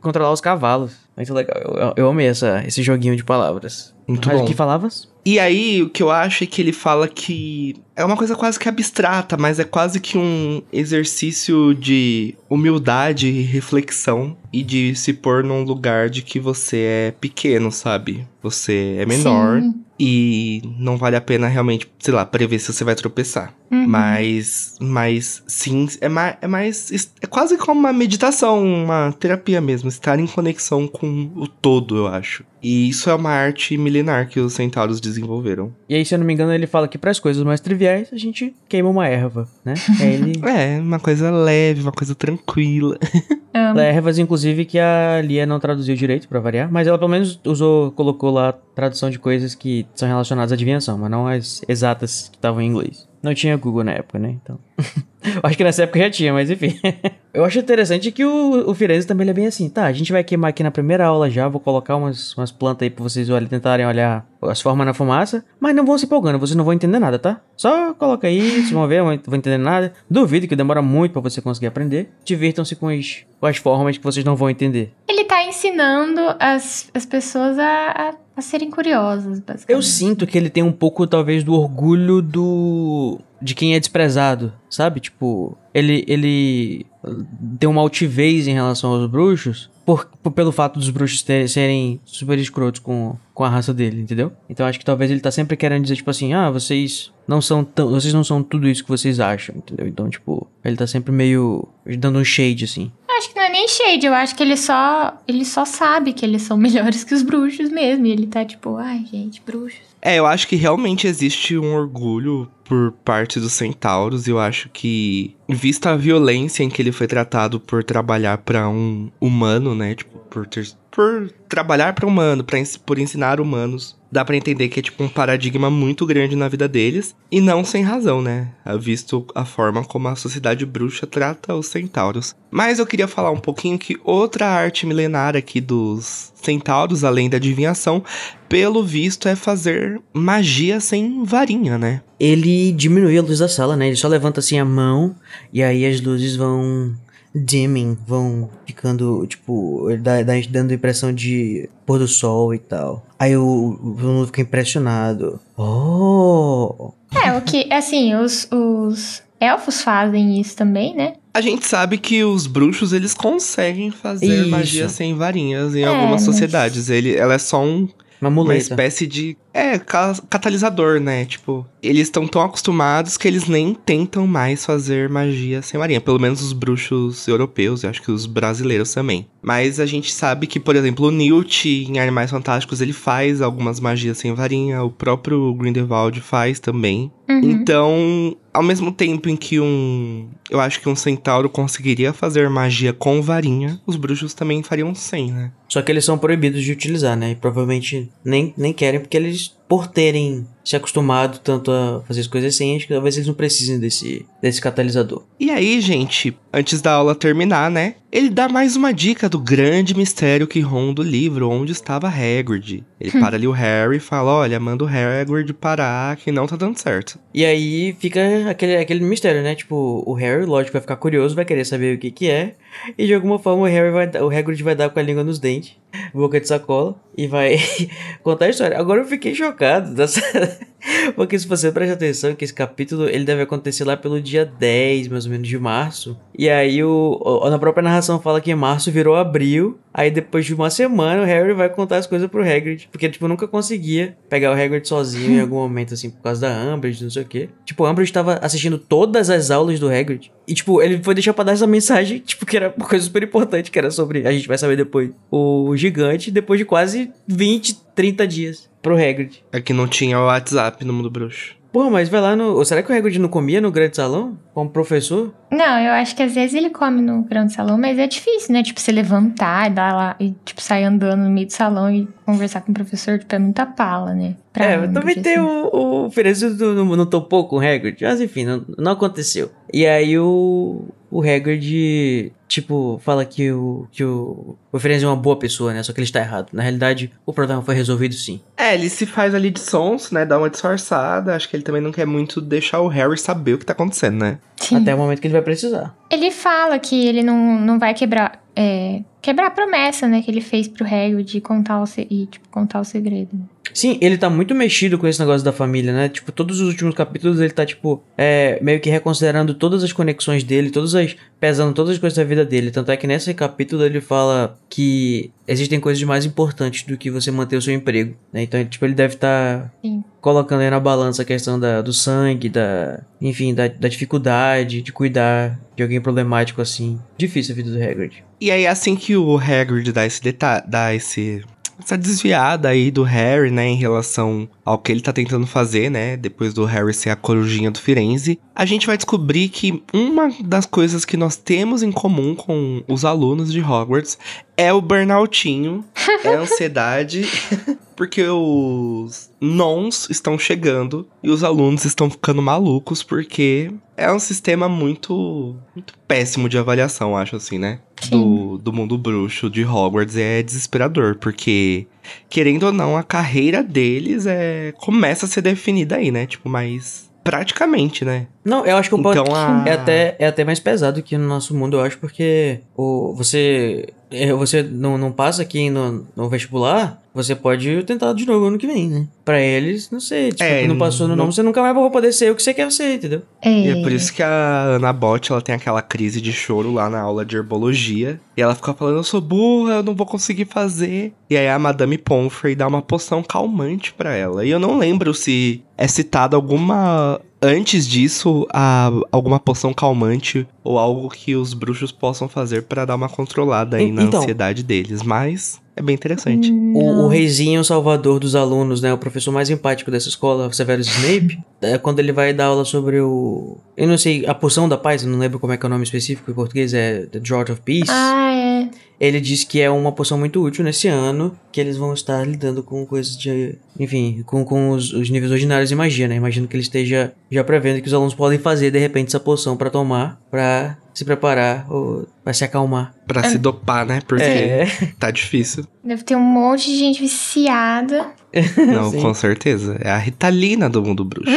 controlar os cavalos. Muito legal. Eu, eu, eu amei essa, esse joguinho de palavras. Muito Mas bom. que falavas? E aí, o que eu acho é que ele fala que é uma coisa quase que abstrata, mas é quase que um exercício de humildade e reflexão e de se pôr num lugar de que você é pequeno, sabe? Você é menor Sim. e não vale a pena realmente, sei lá, prever se você vai tropeçar. Uhum. Mas, mas sim, é mais, é mais. É quase como uma meditação, uma terapia mesmo. Estar em conexão com o todo, eu acho. E isso é uma arte milenar que os centauros desenvolveram. E aí, se eu não me engano, ele fala que para as coisas mais triviais, a gente queima uma erva, né? Aí ele... É, uma coisa leve, uma coisa tranquila. Amo. ervas, inclusive, que a Lia não traduziu direito, pra variar. Mas ela pelo menos usou, colocou lá tradução de coisas que são relacionadas à adivinhação, mas não as exatas que estavam em inglês. Não tinha Google na época, né? Então. Acho que nessa época já tinha, mas enfim. Eu acho interessante que o, o Firenze também é bem assim. Tá, a gente vai queimar aqui na primeira aula já. Vou colocar umas, umas plantas aí pra vocês olharem, tentarem olhar as formas na fumaça. Mas não vão se empolgando, vocês não vão entender nada, tá? Só coloca aí, vocês vão ver, não vão entender nada. Duvido que demora muito pra você conseguir aprender. Divirtam-se com as, com as formas que vocês não vão entender. Ele tá ensinando as, as pessoas a, a, a serem curiosas, basicamente. Eu sinto que ele tem um pouco, talvez, do orgulho do. De quem é desprezado, sabe? Tipo, ele, ele tem uma altivez em relação aos bruxos. Por, por- pelo fato dos bruxos ter- serem super escrotos com, com a raça dele, entendeu? Então acho que talvez ele tá sempre querendo dizer, tipo assim, ah, vocês não são tão. Vocês não são tudo isso que vocês acham, entendeu? Então, tipo, ele tá sempre meio. dando um shade, assim. Eu acho que não é nem shade, eu acho que ele só. Ele só sabe que eles são melhores que os bruxos mesmo. E ele tá tipo, ai, gente, bruxos. É, eu acho que realmente existe um orgulho por parte dos centauros. Eu acho que, vista a violência em que ele foi tratado por trabalhar pra um humano, né? Tipo, por ter. Por trabalhar pra humano, pra, por ensinar humanos. Dá pra entender que é tipo um paradigma muito grande na vida deles. E não sem razão, né? Visto a forma como a sociedade bruxa trata os centauros. Mas eu queria falar um pouquinho que outra arte milenar aqui dos centauros, além da adivinhação, pelo visto é fazer magia sem varinha, né? ele diminui a luz da sala, né? Ele só levanta assim a mão e aí as luzes vão dimming, vão ficando, tipo, dá, dá- dando a impressão de pôr do sol e tal. Aí o Bruno fica impressionado. Oh! É, o que. Assim, os, os elfos fazem isso também, né? A gente sabe que os bruxos eles conseguem fazer Isso. magia sem varinhas em É, algumas mas- sociedades. Ele, ela é só um, Uma uma muleta. espécie de é ca- catalisador, né? Tipo, eles estão tão acostumados que eles nem tentam mais fazer magia sem varinha. Pelo menos os bruxos europeus, eu acho que os brasileiros também. Mas a gente sabe que, por exemplo, o Newt em Animais Fantásticos ele faz algumas magias sem varinha. O próprio Grindelwald faz também. Uhum. Então, ao mesmo tempo em que um. Eu acho que um centauro conseguiria fazer magia com varinha, os bruxos também fariam sem, né? Só que eles são proibidos de utilizar, né? E provavelmente nem, nem querem, porque eles, por terem se acostumado tanto a fazer as coisas sem, acho que talvez eles não precisem desse, desse catalisador. E aí, gente, antes da aula terminar, né? Ele dá mais uma dica do grande mistério que ronda o livro, onde estava Hagrid. Ele para ali o Harry e fala: Olha, manda o Hagrid parar, que não tá dando certo. E aí fica aquele, aquele mistério, né? Tipo, o Harry, lógico, vai ficar curioso, vai querer saber o que que é. E de alguma forma o Harry vai, o Hagrid vai dar com a língua nos dentes, boca de sacola, e vai contar a história. Agora eu fiquei chocado dessa... Porque se você presta atenção que esse capítulo, ele deve acontecer lá pelo dia 10, mais ou menos, de março. E aí o, o- na própria narração fala que março virou abril. Aí depois de uma semana o Harry vai contar as coisas pro Hagrid. Porque, tipo, nunca conseguia pegar o Hagrid sozinho em algum momento, assim, por causa da Umbridge, não sei o quê. Tipo, o Umbridge tava assistindo todas as aulas do Hagrid. E, tipo, ele foi deixar pra dar essa mensagem, tipo, que era uma coisa super importante, que era sobre, a gente vai saber depois, o gigante, depois de quase 20, 30 dias pro Hagrid. É que não tinha o WhatsApp no mundo bruxo. Porra, mas vai lá no... ou Será que o Hagrid não comia no grande salão? Como professor? Não, eu acho que às vezes ele come no grande salão, mas é difícil, né? Tipo, você levantar e dar lá e, tipo, sair andando no meio do salão e conversar com o professor, tipo, é muita pala, né? Pra é, Umbridge, também tem assim. o, o Ferencio do- não, não topou com o Hagrid, mas enfim, não, não aconteceu. E aí o, o Hagrid, tipo, fala que o, que o, o é uma boa pessoa, né? Só que ele está errado. Na realidade, o problema foi resolvido sim. É, ele se faz ali de sons, né? Dá uma disfarçada. Acho que ele também não quer muito deixar o Harry saber o que tá acontecendo, né? Sim. Até o momento que ele vai precisar. Ele fala que ele não, não vai quebrar. é, quebrar a promessa, né, que ele fez pro Hagrid de contar o, e, tipo, contar o segredo. Sim, ele tá muito mexido com esse negócio da família, né? Tipo, todos os últimos capítulos ele tá, tipo, é, meio que reconsiderando todas as conexões dele, todas as. pesando todas as coisas da vida dele. Tanto é que nesse capítulo ele fala que existem coisas mais importantes do que você manter o seu emprego. Né? Então, tipo, ele deve estar tá Sim. colocando aí na balança a questão da, do sangue, da. Enfim, da, da dificuldade de cuidar de alguém problemático assim. Difícil a vida do Hagrid. E aí, assim que o Hagrid dá esse detalhe, dá esse essa desviada aí do Harry, né, em relação ao que ele tá tentando fazer, né, depois do Harry ser a corujinha do Firenze, a gente vai descobrir que uma das coisas que nós temos em comum com os alunos de Hogwarts é o burnoutinho, é a ansiedade, porque os nons estão chegando e os alunos estão ficando malucos porque é um sistema muito, muito péssimo de avaliação, acho assim, né? Do, do mundo bruxo de Hogwarts é desesperador, porque, querendo ou não, a carreira deles é começa a ser definida aí, né? Tipo, mas praticamente, né? Não, eu acho que o Então, a- é até é até mais pesado que no nosso mundo, eu acho, porque o você você não, não passa aqui no, no vestibular, você pode tentar de novo ano que vem, né? Pra eles, não sei, tipo, É, não passou no não- nome, você nunca mais vai poder ser o que você quer ser, entendeu? É, E é por isso que a Ana Bot, ela tem aquela crise de choro lá na aula de herbologia. E ela fica falando, eu sou burra, eu não vou conseguir fazer. E aí a Madame Pomfrey dá uma poção calmante pra ela. E eu não lembro se é citada alguma... Antes disso, a, alguma poção calmante ou algo que os bruxos possam fazer pra dar uma controlada aí na então. ansiedade deles. Mas é bem interessante. O, o Não. reizinho salvador dos alunos, né? O professor mais empático dessa escola, Severus Snape, é quando ele vai dar aula sobre o. Eu não sei, a poção da paz, eu não lembro como é que é o nome específico em português, é The Draught of Peace. Ah, é. Ele diz que é uma poção muito útil nesse ano, que eles vão estar lidando com coisas de. Enfim, com, com os, os níveis ordinários de magia, né? Imagino que ele esteja já prevendo que os alunos podem fazer de repente essa poção pra tomar, pra se preparar ou pra se acalmar. Pra se dopar, né? Porque É. tá difícil. Deve ter um monte de gente viciada. Não, Sim. com certeza. É a Ritalina do mundo bruxo.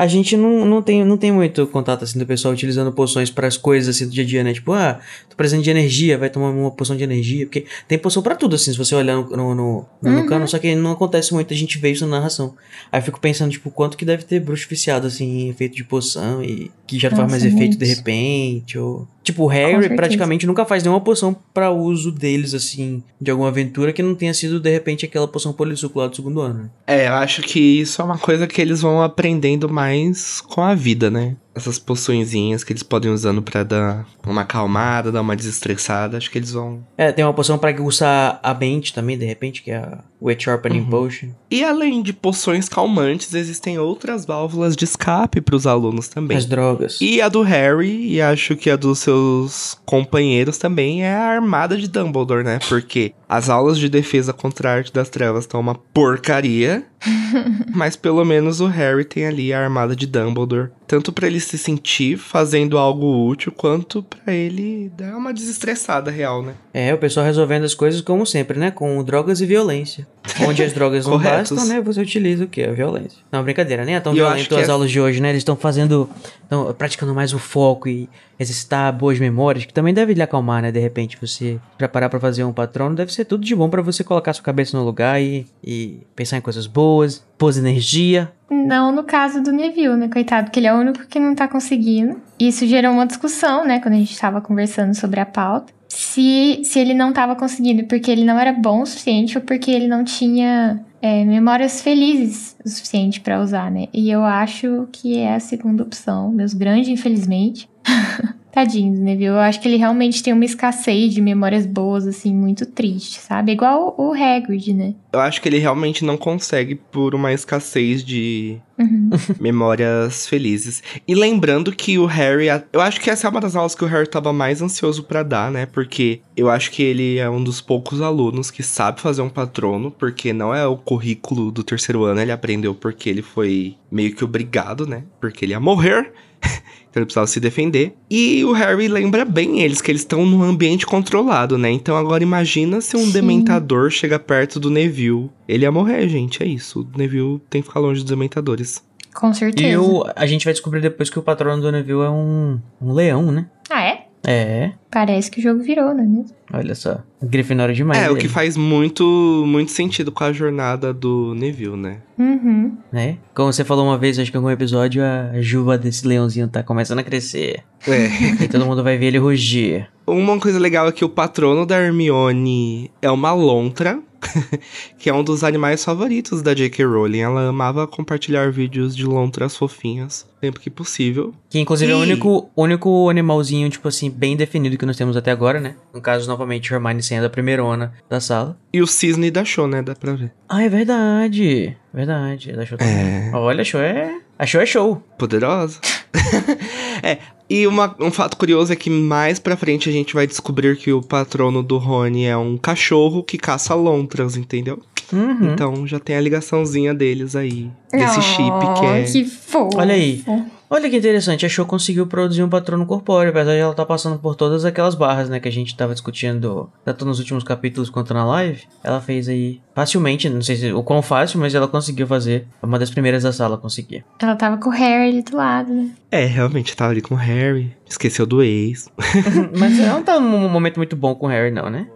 A gente não, não, tem, não tem muito contato assim do pessoal utilizando poções para as coisas assim do dia a dia, né? Tipo, ah, tô precisando de energia, vai tomar uma poção de energia. Porque tem poção pra tudo, assim, se você olhar no, no, no, no Uhum. cano, só que não acontece muito, a gente vê isso na narração. Aí eu fico pensando, tipo, quanto que deve ter bruxo viciado, assim, em efeito de poção e que já não faz mais efeito de repente, ou... Tipo, o Harry praticamente nunca faz nenhuma poção pra uso deles, assim, de alguma aventura que não tenha sido, de repente, aquela poção polissuco lá do segundo ano. né? É, eu acho que isso é uma coisa que eles vão aprendendo mais com a vida, né? Essas poçõezinhas que eles podem usando pra dar uma acalmada, dar uma desestressada. Acho que eles vão. É, tem uma poção pra aguçar a mente também, de repente, que é a Wet Sharpening Uhum. Potion. E além de poções calmantes, existem outras válvulas de escape pros alunos também. As drogas. E a do Harry, e acho que a dos seus companheiros também, é a armada de Dumbledore, né? Porque as aulas de defesa contra a arte das trevas estão uma porcaria. mas pelo menos o Harry tem ali a armada de Dumbledore. Tanto pra ele se sentir fazendo algo útil, quanto pra ele dar uma desestressada real, né? É, o pessoal resolvendo as coisas como sempre, né? Com drogas e violência. Onde as drogas não bastam, né? Você utiliza o quê? A violência. Não, brincadeira, nem é tão violento as é- aulas de hoje, né? Eles estão fazendo. Estão praticando mais o foco e exercitar boas memórias, que também deve lhe acalmar, né? De repente, você preparar pra fazer um patrono, deve ser tudo de bom pra você colocar sua cabeça no lugar e, e pensar em coisas boas, pôs energia. Não no caso do Neville, né? Coitado, porque ele é o único que não tá conseguindo. Isso gerou uma discussão, né? Quando a gente tava conversando sobre a pauta. Se, se ele não tava conseguindo porque ele não era bom o suficiente ou porque ele não tinha é, memórias felizes o suficiente pra usar, né? E eu acho que é a segunda opção. Meus grandes, infelizmente. Tadinho do Neville. Eu acho que ele realmente tem uma escassez de memórias boas, assim, muito triste, sabe? Igual o Hagrid, né? Eu acho que ele realmente não consegue por uma escassez de Uhum. memórias felizes. E lembrando que o Harry, eu acho que essa é uma das aulas que o Harry tava mais ansioso pra dar, né? Porque eu acho que ele é um dos poucos alunos que sabe fazer um patrono, porque não é o currículo do terceiro ano, ele aprendeu porque ele foi meio que obrigado, né? Porque ele ia morrer. Então ele precisava se defender. E o Harry lembra bem eles, que eles estão num ambiente controlado, né? Então agora imagina se um Sim. dementador chega perto do Neville. Ele ia morrer, gente. É isso. O Neville tem que ficar longe dos dementadores. Com certeza. E o, a gente vai descobrir depois que o patrono do Neville é um, um leão, né? Ah, é? É, Parece que o jogo virou, não é mesmo? olha só. Grifinória demais. é, o que faz muito, muito sentido com a jornada do Neville, né? Uhum. Né? Como você falou uma vez, acho que em algum episódio, a juba desse leãozinho tá começando a crescer. É. E todo mundo vai ver ele rugir. Uma coisa legal é que o patrono da Hermione é uma lontra, que é um dos animais favoritos da J.K. Rowling. Ela amava compartilhar vídeos de lontras fofinhas sempre que possível. Que inclusive é o único, único animalzinho, tipo assim, bem definido que nós temos até agora, né? No caso, novamente, Hermione sendo a primeirona da sala. E o cisne da Show, né? Dá pra ver. Ah, é verdade. Verdade. Da show também. É. Olha, a show é. A show é show. Poderosa. é, e uma- um fato curioso é que mais pra frente a gente vai descobrir que o patrono do Rony é um cachorro que caça lontras, entendeu? Uhum. Então já tem a ligaçãozinha deles aí. Desse chip que é. Que fofo. Olha aí. Olha que interessante, a Show conseguiu produzir um patrono corpóreo, apesar de ela estar passando por todas aquelas barras, né, que a gente tava discutindo tanto nos últimos capítulos quanto na live. Ela fez aí facilmente, não sei se o quão fácil, mas ela conseguiu fazer. Uma das primeiras da sala conseguia. Ela tava com o Harry ali do lado, né? É, realmente tava ali com o Harry. Esqueceu do ex. mas ela não tá num momento muito bom com o Harry, não, né?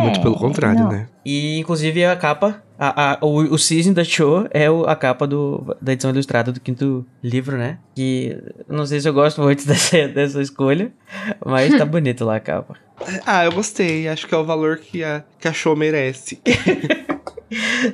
Muito pelo contrário, não. né? E inclusive a capa, a, a- o, o Season da Show é o- a capa do, da edição ilustrada do quinto livro, né? Que não sei se eu gosto muito dessa, dessa escolha, mas tá bonito lá a capa. Ah, eu gostei. Acho que é o valor que a, que a show merece.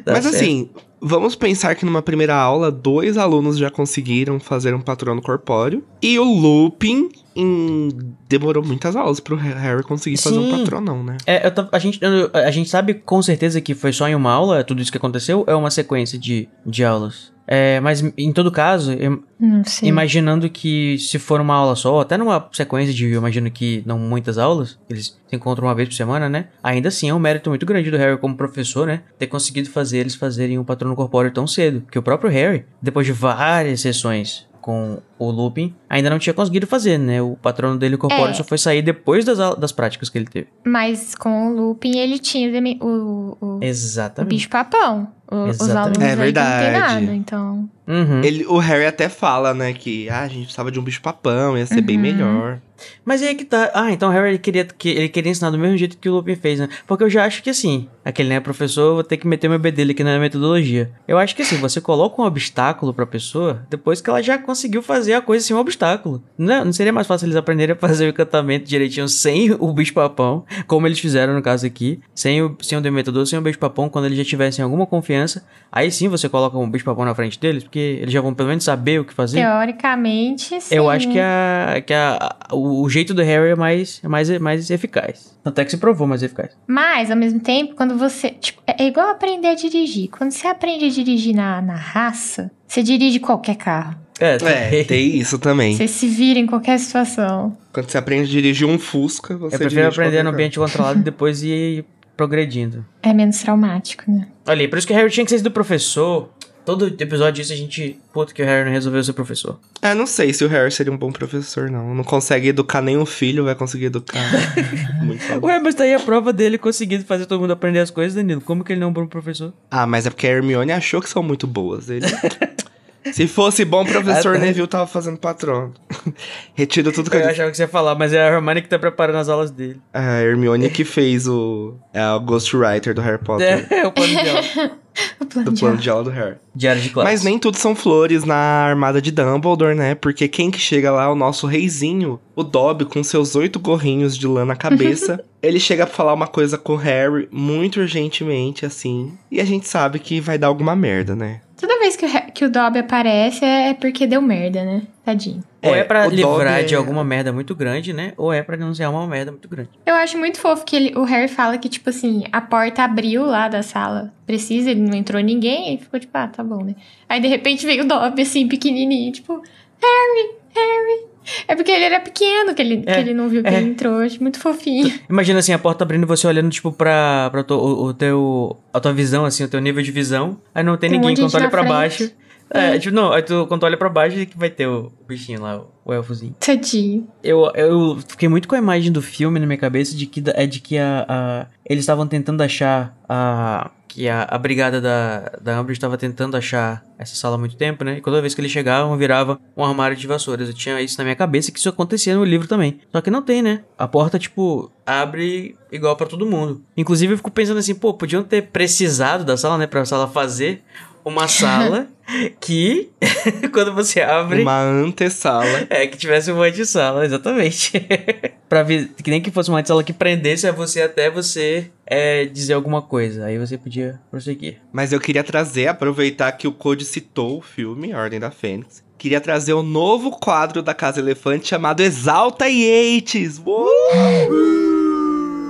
Tá Mas certo. assim, vamos pensar que numa primeira aula, dois alunos já conseguiram fazer um patrono corpóreo. E o Lupin em- demorou muitas aulas pro Harry conseguir fazer um Sim. patronão, né? É, tô- a, gente, eu- a gente sabe com certeza que foi só em uma aula tudo isso que aconteceu, é uma sequência de, de aulas. É, mas em todo caso, eu- sei. imaginando que se for uma aula só, até numa sequência de, eu imagino que não muitas aulas, eles se encontram uma vez por semana, né? Ainda assim é um mérito muito grande do Harry como professor, né? Ter conseguido fazer eles fazerem um patrono corpóreo tão cedo. Porque o próprio Harry, depois de várias sessões com o Lupin, ainda não tinha conseguido fazer, né? O patrono dele corpóreo É. só foi sair depois das, das práticas que ele teve. Mas com o Lupin ele tinha o, o, o, o Exatamente. bicho papão. O- os Exatamente. alunos É aí que não tem verdade. nada, então... Uhum. Ele, o Harry até fala, né, que ah, a gente precisava de um bicho papão, ia ser bem Uhum. melhor. Mas aí que tá. Ah, então o Harry ele queria, que, ele queria ensinar do mesmo jeito que o Lupin fez, né? Porque eu já acho que assim, aquele, né, professor, eu vou ter que meter meu bedelho aqui na metodologia. Eu acho que assim, você coloca um obstáculo pra pessoa depois que ela já conseguiu fazer a coisa sem um obstáculo. Não, não seria mais fácil eles aprenderem a fazer o encantamento direitinho sem o bicho-papão, como eles fizeram no caso aqui, sem o, sem o demetador, sem o bicho-papão, quando eles já tivessem alguma confiança. Aí sim você coloca um bicho-papão na frente deles, porque eles já vão pelo menos saber o que fazer. Teoricamente, sim. Eu acho que, a, que a, o, o jeito do Harry é mais, é mais, é mais eficaz. Tanto é que se provou mais eficaz. Mas, ao mesmo tempo, quando você... Tipo, é igual aprender a dirigir. Quando você aprende a dirigir na, na raça, você dirige qualquer carro. É, É, tem isso também. Você se vira em qualquer situação. Quando você aprende a dirigir um Fusca, você Eu prefiro dirige aprender no ambiente controlado e depois ir progredindo. É menos traumático, né? Olha aí, por isso que o Harry tinha que ser do professor. Todo episódio disso a gente. Puta que o Harry não resolveu ser professor. É, não sei se o Harry seria um bom professor, não. Não consegue educar nenhum filho, vai conseguir educar muito. Ué, mas tá aí a prova dele conseguindo fazer todo mundo aprender as coisas, Danilo. Como que ele não é um bom professor? Ah, mas é porque a Hermione achou que são muito boas. Ele... Se fosse bom professor, Ah, tá. Neville tava fazendo patrono. Retiro tudo que eu Eu achava que você ia falar, mas é a Hermione que tá preparando as aulas dele. A Hermione que fez o... É o Ghostwriter do Harry Potter. É, é o plano de aula. O plano Do de plano aula. de aula do Harry. Diário de classe. Mas nem tudo são flores na armada de Dumbledore, né? Porque quem que chega lá é o nosso reizinho, o Dobby, com seus oito gorrinhos de lã na cabeça. ele chega pra falar uma coisa com o Harry muito urgentemente, assim. E a gente sabe que vai dar alguma merda, né? Toda vez que o, Har- que o Dobby aparece é porque deu merda, né? Tadinho. Ou é, É, pra o livrar Dobby de é- alguma merda muito grande, né? Ou é pra denunciar uma merda muito grande. Eu acho muito fofo que ele, o Harry fala que, tipo assim, a porta abriu lá da sala. Precisa, ele não entrou ninguém. E ficou tipo, ah, tá bom, né? Aí, de repente, veio o Dobby, assim, pequenininho. Tipo, Harry, Harry. É porque ele era pequeno que ele, É, que ele não viu que é. ele entrou. Acho muito fofinho. Imagina assim, a porta abrindo e você olhando, tipo, pra, pra tu- o, o teu. a tua visão, assim, o teu nível de visão. Aí não tem, Tem um ninguém. de Quando tu olha pra na baixo. É, É. tipo, não, aí tu, quando tu olha pra baixo é que vai ter o, o bichinho lá, o, o elfozinho. Tadinho. Eu, eu fiquei muito com a imagem do filme na minha cabeça de que, é de que a, a- eles estavam tentando achar a. que a, a brigada da, da Umbridge estava tentando achar essa sala há muito tempo, né? E toda vez que eles chegavam, virava um armário de vassouras. Eu tinha isso na minha cabeça que isso acontecia no livro também. Só que não tem, né? A porta, tipo, abre igual para todo mundo. Inclusive, eu fico pensando assim, pô, podiam ter precisado da sala, né? Pra sala fazer uma sala que, quando você abre. Uma antessala. É, que tivesse uma antessala, exatamente. pra ver, que nem que fosse uma antessala que prendesse a você até você é, dizer alguma coisa. Aí você podia prosseguir. Mas eu queria trazer, aproveitar que o Code citou o filme Ordem da Fênix. Queria trazer o um novo quadro da Casa Elefante chamado Exalta Yates. Uh!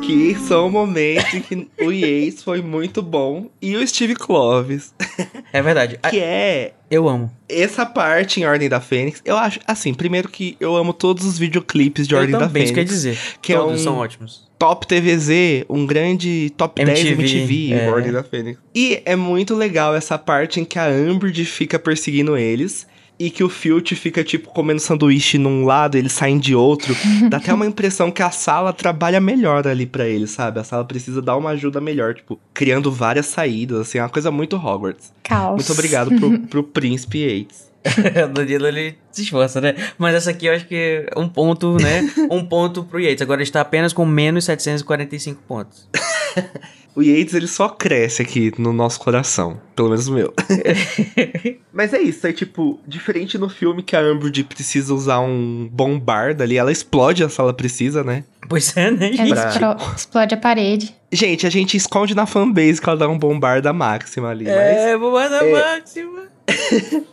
Que são momentos em que o Yates foi muito bom e o Steve Clovis. É verdade. que é. Eu amo. Essa parte em Ordem da Fênix, eu acho. Assim, primeiro que eu amo todos os videoclipes de eu Ordem também, da Fênix. Isso quer dizer. Que todos é um são ótimos. Top TVZ, um grande top MTV, 10 MTV, é. Ordem da Fênix. E é muito legal essa parte em que a Umbridge fica perseguindo eles e que o Filch fica, tipo, comendo sanduíche num lado, eles saem de outro. Dá até uma impressão que a sala trabalha melhor ali para eles, sabe? A sala precisa dar uma ajuda melhor, tipo, criando várias saídas, assim, é uma coisa muito Hogwarts. Caos. Muito obrigado pro, pro Príncipe Yates. o Danilo, ele se esforça, né? Mas essa aqui eu acho que é um ponto, né? um ponto pro Yates. Agora está apenas com menos 745 pontos. O Yates, ele só cresce aqui no nosso coração. Pelo menos o meu. Mas é isso, é tipo, diferente no filme que a Umbridge precisa usar um bombarda ali, ela explode a sala precisa, né? Pois é, né, gente? Ela explo- explode a parede. Gente, a gente esconde na fanbase que ela dá um bombarda máxima ali, É, bombarda É. máxima.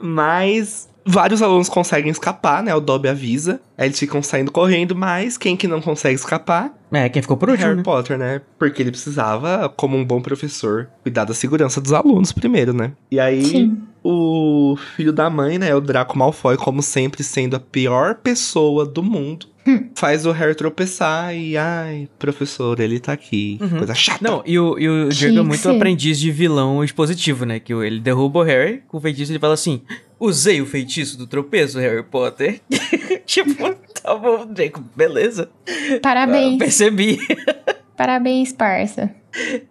mas... Vários alunos conseguem escapar, né? O Dobby avisa. Aí eles ficam saindo correndo, mas quem que não consegue escapar? É, quem ficou por último, Harry né? Potter, né? Porque ele precisava, como um bom professor, cuidar da segurança dos alunos primeiro, né? E aí, Sim. o filho da mãe, né? O Draco Malfoy, como sempre, sendo a pior pessoa do mundo, faz o Harry tropeçar e, ai, professor, ele tá aqui. Uhum. Coisa chata. Não, e o, e o Diego é muito ser. aprendiz de vilão expositivo, né? Que ele derruba o Harry com o feitiço e ele fala assim: Usei o feitiço do tropeço, Harry Potter. tipo, tá bom, Diego, beleza. Ah, Parabéns. percebi. Parabéns, parça.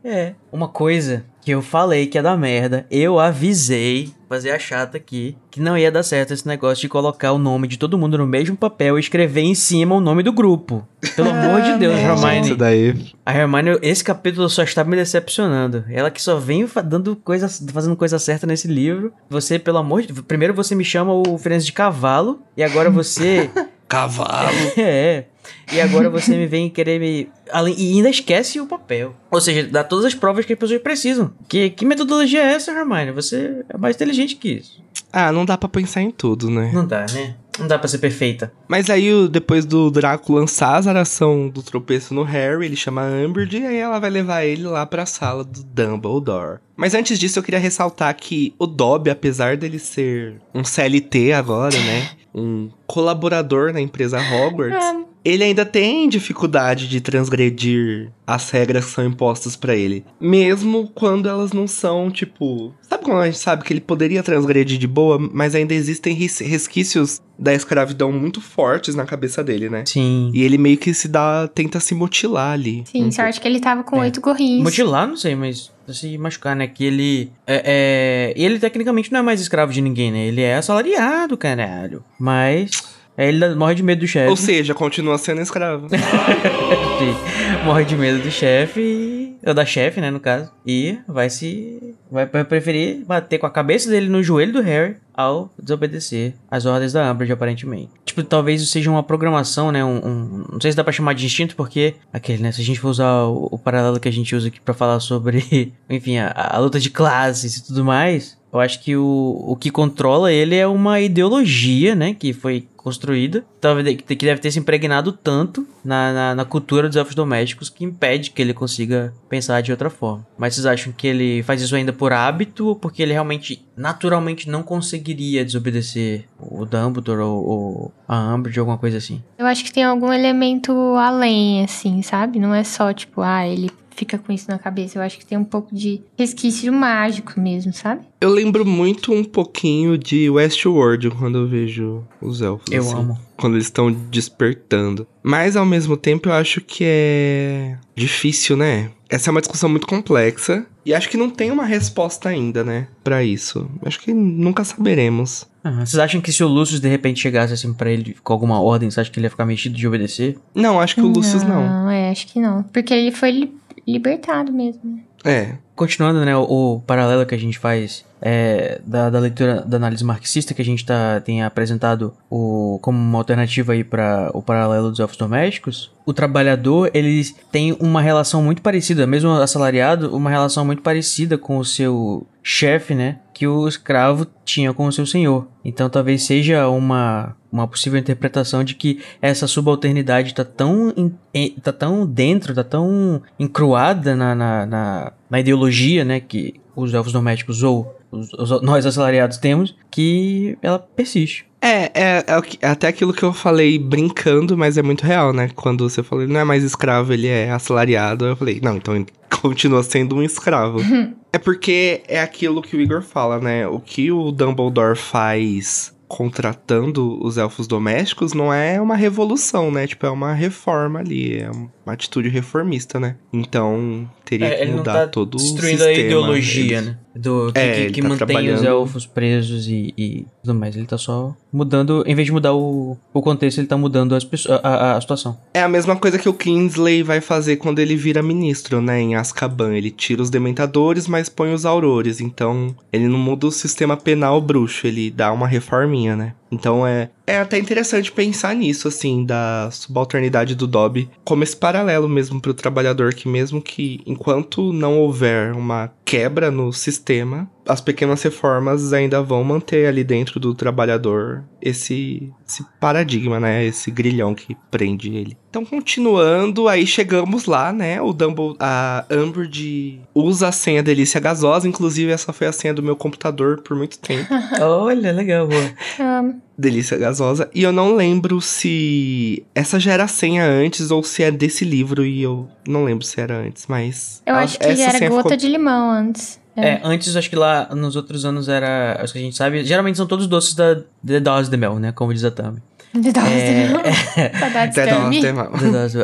É. Uma coisa que eu falei que ia dar merda, eu avisei, fazer a chata aqui, que não ia dar certo esse negócio de colocar o nome de todo mundo no mesmo papel e escrever em cima o nome do grupo. Pelo amor de Deus, merda. Hermione. Isso daí. A Hermione, esse capítulo só está me decepcionando. Ela que só vem dando coisa, fazendo coisa certa nesse livro. Você, pelo amor de Primeiro você me chama o Frenzy de cavalo, e agora você. Cavalo. é. E agora você me vem querer me. Além, e ainda esquece o papel. Ou seja, dá todas as provas que as pessoas precisam. Que, que metodologia é essa, Hermione? Você é mais inteligente que isso. Ah, não dá pra pensar em tudo, né? Não dá, né? Não dá pra ser perfeita. Mas aí, depois do Draco lançar a zaração do tropeço no Harry, ele chama a Umbridge e aí ela vai levar ele lá pra sala do Dumbledore. Mas antes disso, eu queria ressaltar que o Dobby, apesar dele ser um CLT agora, né? Um colaborador na empresa Hogwarts, Ah, ele ainda tem dificuldade de transgredir as regras que são impostas pra ele. Mesmo quando elas não são, tipo. Sabe quando a gente sabe que ele poderia transgredir de boa, mas ainda existem res- resquícios da escravidão muito fortes na cabeça dele, né? Sim. E ele meio que se dá. tenta se mutilar ali. sim, Um sorte que ele tava com É. oito gorrinhos. Mutilar, não sei, mas se machucar, né? Que ele. É, é- ele tecnicamente não é mais escravo de ninguém, né? Ele é assalariado, caralho. Mas. É, ele morre de medo do chefe. Ou seja, continua sendo escravo. Morre de medo do chefe. Ou da chefe, né, no caso. E vai se. Vai preferir bater com a cabeça dele no joelho do Harry ao desobedecer as ordens da Umbridge, aparentemente. Tipo, talvez isso seja uma programação, né? Um, um- não sei se dá pra chamar de instinto, porque aquele, né? Se a gente for usar o, o paralelo que a gente usa aqui pra falar sobre, enfim, a, a luta de classes e tudo mais, eu acho que o, o que controla ele é uma ideologia, né? Que foi construída, talvez que deve ter se impregnado tanto na, na, na cultura dos elfos domésticos que impede que ele consiga pensar de outra forma. Mas vocês acham que ele faz isso ainda por hábito ou porque ele realmente, naturalmente, não conseguiria desobedecer o Dumbledore ou, ou a Umbridge alguma coisa assim? Eu acho que tem algum elemento além, assim, sabe? Não é só, tipo, ah, ele fica com isso na cabeça. Eu acho que tem um pouco de resquício mágico mesmo, sabe? Eu lembro muito um pouquinho de Westworld quando eu vejo os elfos. Eu assim. amo. quando eles estão despertando. Mas ao mesmo tempo eu acho que é difícil, né? Essa é uma discussão muito complexa e acho que não tem uma resposta ainda, né, Pra isso. Acho que nunca saberemos. Ah, vocês acham que se o Lucius de repente chegasse assim pra ele com alguma ordem, você acha que ele ia ficar mexido de obedecer? Não, acho que o Lucius não. Não, é, acho que não. Porque ele foi libertado mesmo. né? É. Continuando, né, o, o paralelo que a gente faz é, da, da leitura da análise marxista que a gente tá, tem apresentado o, como uma alternativa aí para o paralelo dos elfos domésticos, o trabalhador ele tem uma relação muito parecida, mesmo assalariado, uma relação muito parecida com o seu chefe, né, que o escravo tinha com o seu senhor. Então talvez seja uma, uma possível interpretação de que essa subalternidade tá tão, tá tão dentro, tá tão encruada na, na, na, na ideologia, né, que os elfos domésticos ou os- os- nós assalariados temos, que ela persiste. É, é, é é até aquilo que eu falei brincando, mas é muito real, né? Quando você falou, ele não é mais escravo, ele é assalariado. Eu falei, não, então ele continua sendo um escravo. é porque é aquilo que o Igor fala, né? O que o Dumbledore faz contratando os elfos domésticos não é uma revolução, né? Tipo, é uma reforma ali, é uma atitude reformista, né? Então, teria É, que mudar tá todo o destruindo sistema. a ideologia, né? Do, que, É, que- que tá mantém os trabalhando- elfos presos e, e tudo mais. Ele tá só mudando, em vez de mudar o, o contexto, ele tá mudando as pessoas, a, a, a situação. É a mesma coisa que o Kingsley vai fazer quando ele vira ministro, né, em Azkaban. Ele tira os dementadores, mas põe os aurores. Então, ele não muda o sistema penal bruxo, ele dá uma reforminha, né? Então é, é até interessante pensar nisso, assim, da subalternidade do Dobby, como esse paralelo mesmo pro trabalhador, que mesmo que enquanto não houver uma quebra no sistema, as pequenas reformas ainda vão manter ali dentro do trabalhador esse, esse paradigma, né? Esse grilhão que prende ele. Então, continuando, aí chegamos lá, né? O Dumbledore, a Umbridge usa a senha delícia gasosa, inclusive essa foi a senha do meu computador por muito tempo. Olha, legal, boa. Amo. delícia gasosa. E eu não lembro se essa já era a senha antes ou se é desse livro e eu não lembro se era antes, mas Eu a- acho que essa era gota ficou- de limão antes. É, antes acho que lá nos outros anos era. Acho que a gente sabe. Geralmente são todos doces da The Dose de Mel, né? Como diz a Tami. É. Saudades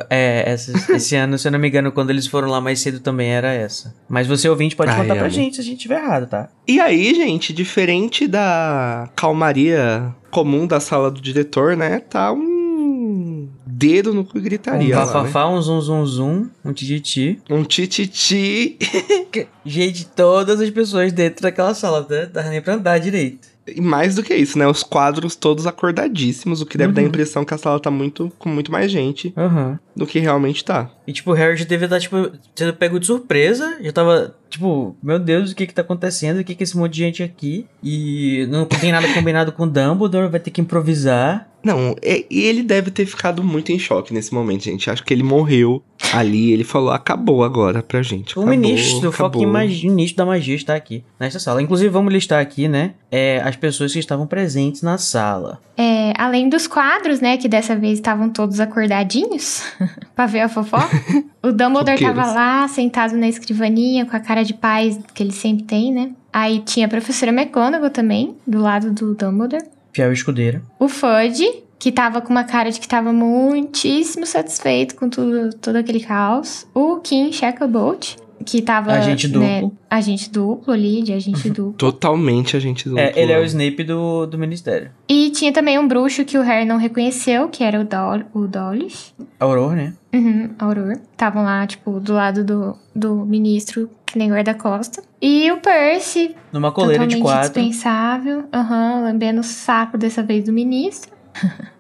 é, essa- esse ano, se eu não me engano, quando eles foram lá mais cedo também era essa. Mas você ouvinte pode Ai, contar pra amo. gente se a gente tiver errado, tá? E aí, gente, diferente da calmaria comum da sala do diretor, né? Tá um dedo no cu e Um gritaria lá, né? bafafá, um zum zum zum, um tititi. Um tititi. Gente, todas as pessoas dentro daquela sala, né? Dá nem pra andar direito. E mais do que isso, né? Os quadros todos acordadíssimos, o que deve dar a Uhum. impressão que a sala tá muito com muito mais gente Aham. do que realmente tá. E, tipo, o Harry já devia estar, tipo, sendo pego de surpresa. Já tava, tipo, meu Deus, o que que tá acontecendo? O que que é esse monte de gente aqui? E não tem nada combinado com o Dumbledore, vai ter que improvisar. Não, e, e ele deve ter ficado muito em choque nesse momento, gente. Acho que ele morreu ali. Ele falou: acabou agora pra gente. O acabou, ministro do acabou. magia, ministro da magia está aqui, nesta sala. Inclusive, vamos listar aqui, né, é, as pessoas que estavam presentes na sala. É, além dos quadros, né, que dessa vez estavam todos acordadinhos pra ver a fofoca. o Dumbledore tava lá, sentado na escrivaninha, com a cara de paz que ele sempre tem, né? Aí tinha a professora McGonagall também, do lado do Dumbledore. Fiel escudeira. O Fudge, que tava com uma cara de que tava muitíssimo satisfeito com tudo, todo aquele caos. O Kim Shacklebolt, que tava... Agente né, duplo. agente duplo ali, de agente duplo. Totalmente a gente. É, ele é o Snape do, do ministério. E tinha também um bruxo que o Harry não reconheceu, que era o, Dol o Dolish. Auror, né? Uhum, Auror. Estavam lá, tipo, do lado do, do ministro, que nem guarda-costa. E o Percy, Numa coleira de quatro. dispensável. Aham, lambendo o saco dessa vez do ministro.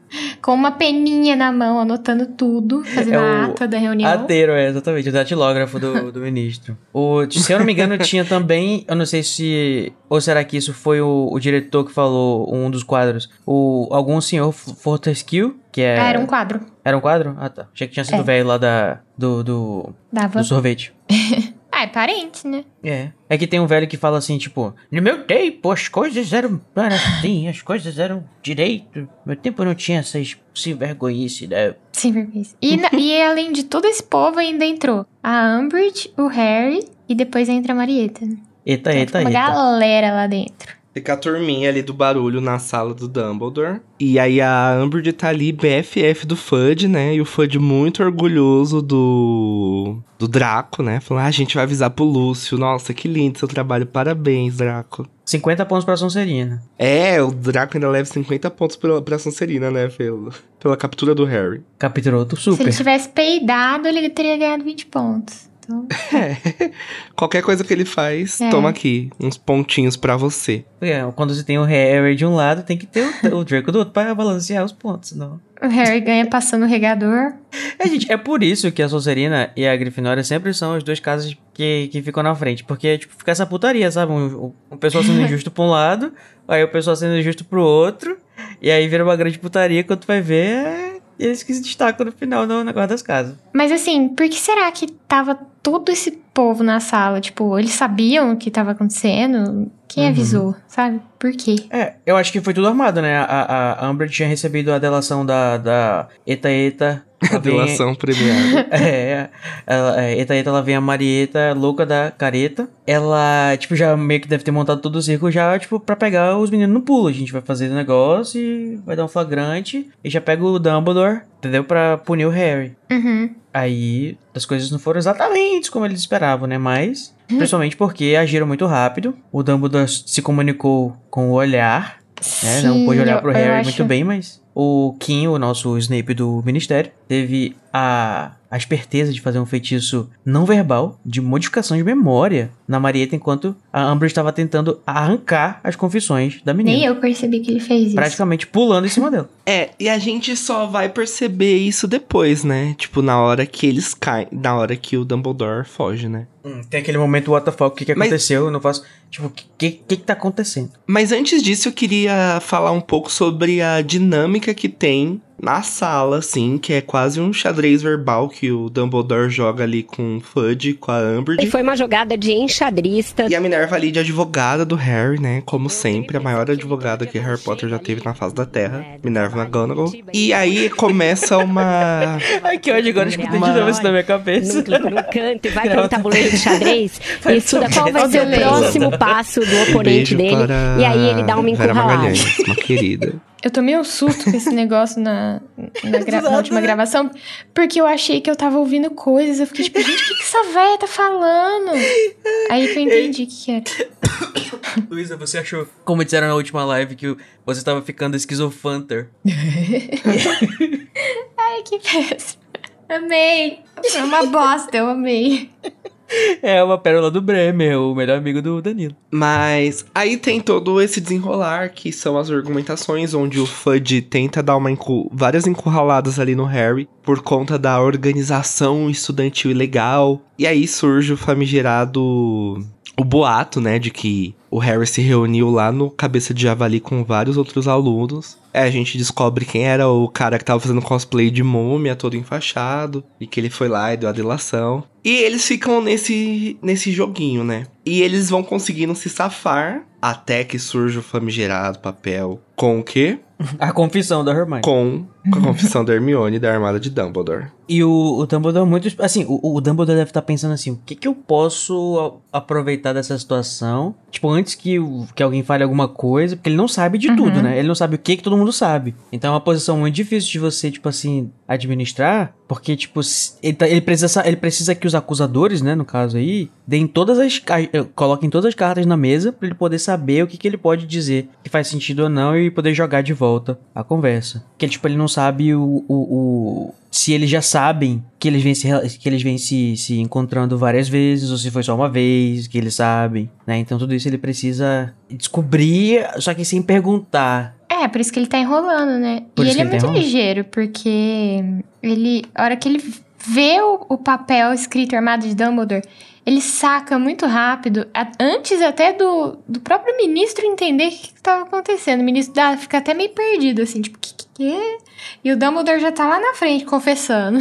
Com uma peninha na mão, anotando tudo, fazendo É a ata da reunião. Ateiro, é, exatamente, o datilógrafo do, do ministro. O, se eu não me engano, tinha também, eu não sei se, ou será que isso foi o, o diretor que falou, um dos quadros, o, algum senhor Fortescue, que é... Ah, era um quadro. Era um quadro? Ah, tá. Achei que tinha sido É. o velho lá da, do, do, do sorvete. Ah, é parente, né? É. É que tem um velho que fala assim, tipo, no meu tempo as coisas eram era assim, as coisas eram direito. No meu tempo não tinha essas sem vergonhice, né? Sem vergonha. E, na- e além de todo esse povo, ainda entrou a Umbridge, o Harry e depois entra a Marieta. né? Eita, Então, eita, uma eita. galera lá dentro. Fica a turminha ali do barulho na sala do Dumbledore. E aí a Umbridge tá ali, BFF do Fudge, né? E o Fudge muito orgulhoso do, do Draco, né? Falando, ah, a gente vai avisar pro Lúcio. Nossa, que lindo seu trabalho. Parabéns, Draco. 50 pontos pra Sonserina. É, o Draco ainda leva 50 pontos pela, pra Sonserina, né? Pelo, pela captura do Harry. Capturou Se super. ele tivesse peidado, ele teria ganhado 20 pontos. Então, É. Qualquer coisa que ele faz, É. toma aqui. Uns pontinhos pra você. É, quando você tem o Harry de um lado, tem que ter o, o Draco do outro pra balancear os pontos, senão... o Harry ganha passando o regador. É, gente, é por isso que a Sonserina e a Grifinória sempre são as duas casas que, que ficam na frente. Porque, tipo, fica essa putaria, sabe? Um, um, um pessoal sendo injusto pra um lado, aí o pessoal sendo injusto pro outro, e aí vira uma grande putaria, quando tu vai ver, é eles que se destacam no final no negócio das casas. Mas assim, por que será que tava todo esse povo na sala? Tipo, eles sabiam o que tava acontecendo? Quem Uhum. avisou, sabe? Por quê? É, eu acho que foi tudo armado, né? A, a, a Amber tinha recebido a delação da, da Eta Eta. vem- Delação premiada. É, ela, é, Eta Eta, ela vem a Marieta, louca da careta. Ela, tipo, já meio que deve ter montado todo o circo já, tipo, pra pegar os meninos no pulo. A gente vai fazer o negócio e vai dar um flagrante. E já pega o Dumbledore, entendeu? Pra punir o Harry. Uhum. Aí, as coisas não foram exatamente como eles esperavam, né? Mas, principalmente porque agiram muito rápido. O Dumbledore se comunicou com o olhar, né? não Sim, pôde olhar pro Harry acho- muito bem, mas o Kim, o nosso Snape do Ministério, teve a, a esperteza de fazer um feitiço não verbal de modificação de memória na Marieta enquanto a Umbridge estava tentando arrancar as confissões da menina. Nem eu percebi que ele fez isso. Praticamente pulando em cima dela. É, e a gente só vai perceber isso depois, né? Tipo, na hora que eles caem, na hora que o Dumbledore foge, né? Hum, tem aquele momento, what the fuck, o que, que Mas- aconteceu? Eu não faço. Tipo, o que, que, que que tá acontecendo? Mas antes disso, eu queria falar um pouco sobre a dinâmica que tem na sala, assim, que é quase um xadrez verbal que o Dumbledore joga ali com o Fudge, com a E Umbridge. foi uma jogada de enxadrista. E a Minerva ali de advogada do Harry, né? Como sempre, a maior advogada que Harry Potter já teve na face da Terra, Minerva McGonagall. E aí começa uma... Ai, que ódio, agora eu escutei de Uma- novo isso na minha cabeça. Num clica no canto e vai para um tabuleiro de xadrez e estuda qual vai ser o próximo passo do oponente dele. para E aí ele dá uma Vera encurralada. Magalhães, uma querida. Eu tomei um susto com esse negócio na, na, gra- na última gravação, porque eu achei que eu tava ouvindo coisas. Eu fiquei tipo, gente, o que, que essa véia tá falando? Aí que eu entendi o que, que era. Luísa, você achou, como disseram na última live, que você estava ficando esquizofanter? Ai, que péssimo. Amei. Foi uma bosta, eu amei. É uma pérola do Bremer, o melhor amigo do Danilo. Mas aí tem todo esse desenrolar, que são as argumentações, onde o Fudge tenta dar uma várias encurraladas ali no Harry, por conta da organização estudantil ilegal. E aí surge o famigerado... O boato, né, de que o Harry se reuniu lá no Cabeça de Javali com vários outros alunos. É, a gente descobre quem era o cara que tava fazendo cosplay de múmia, todo enfaixado, e que ele foi lá e deu a delação. E eles ficam nesse, nesse joguinho, né? E eles vão conseguindo se safar até que surge o famigerado papel com o quê? A confissão da Hermione. Com a confissão da Hermione da armada de Dumbledore. E o, o Dumbledore muito... Assim, o, o Dumbledore deve estar pensando assim, o que que eu posso a- aproveitar dessa situação? Tipo, antes que, que alguém fale alguma coisa, porque ele não sabe de tudo, né? Ele não sabe o que que todo mundo sabe. Então é uma posição muito difícil de você, tipo assim, administrar, porque, tipo, ele, tá- ele precisa, sa- ele precisa que os acusadores, né, no caso aí, deem todas as... eh, coloquem todas as cartas na mesa pra ele poder saber o que que ele pode dizer, que faz sentido ou não, e poder jogar de volta a conversa. Porque, tipo, ele não sabe o- o- o, se eles já sabem que eles vêm se, que eles vêm se, se encontrando várias vezes, ou se foi só uma vez, que eles sabem, né? Então tudo isso ele precisa descobrir, só que sem perguntar. É, por isso que ele tá enrolando, né? Por e ele é tá muito ligeiro, porque ele. A hora que ele vê o, o papel escrito armado de Dumbledore, ele saca muito rápido, antes até do, do próprio ministro entender o que, que tava acontecendo. O ministro dá, fica até meio perdido, assim, tipo, que que que é? E o Dumbledore já tá lá na frente, confessando.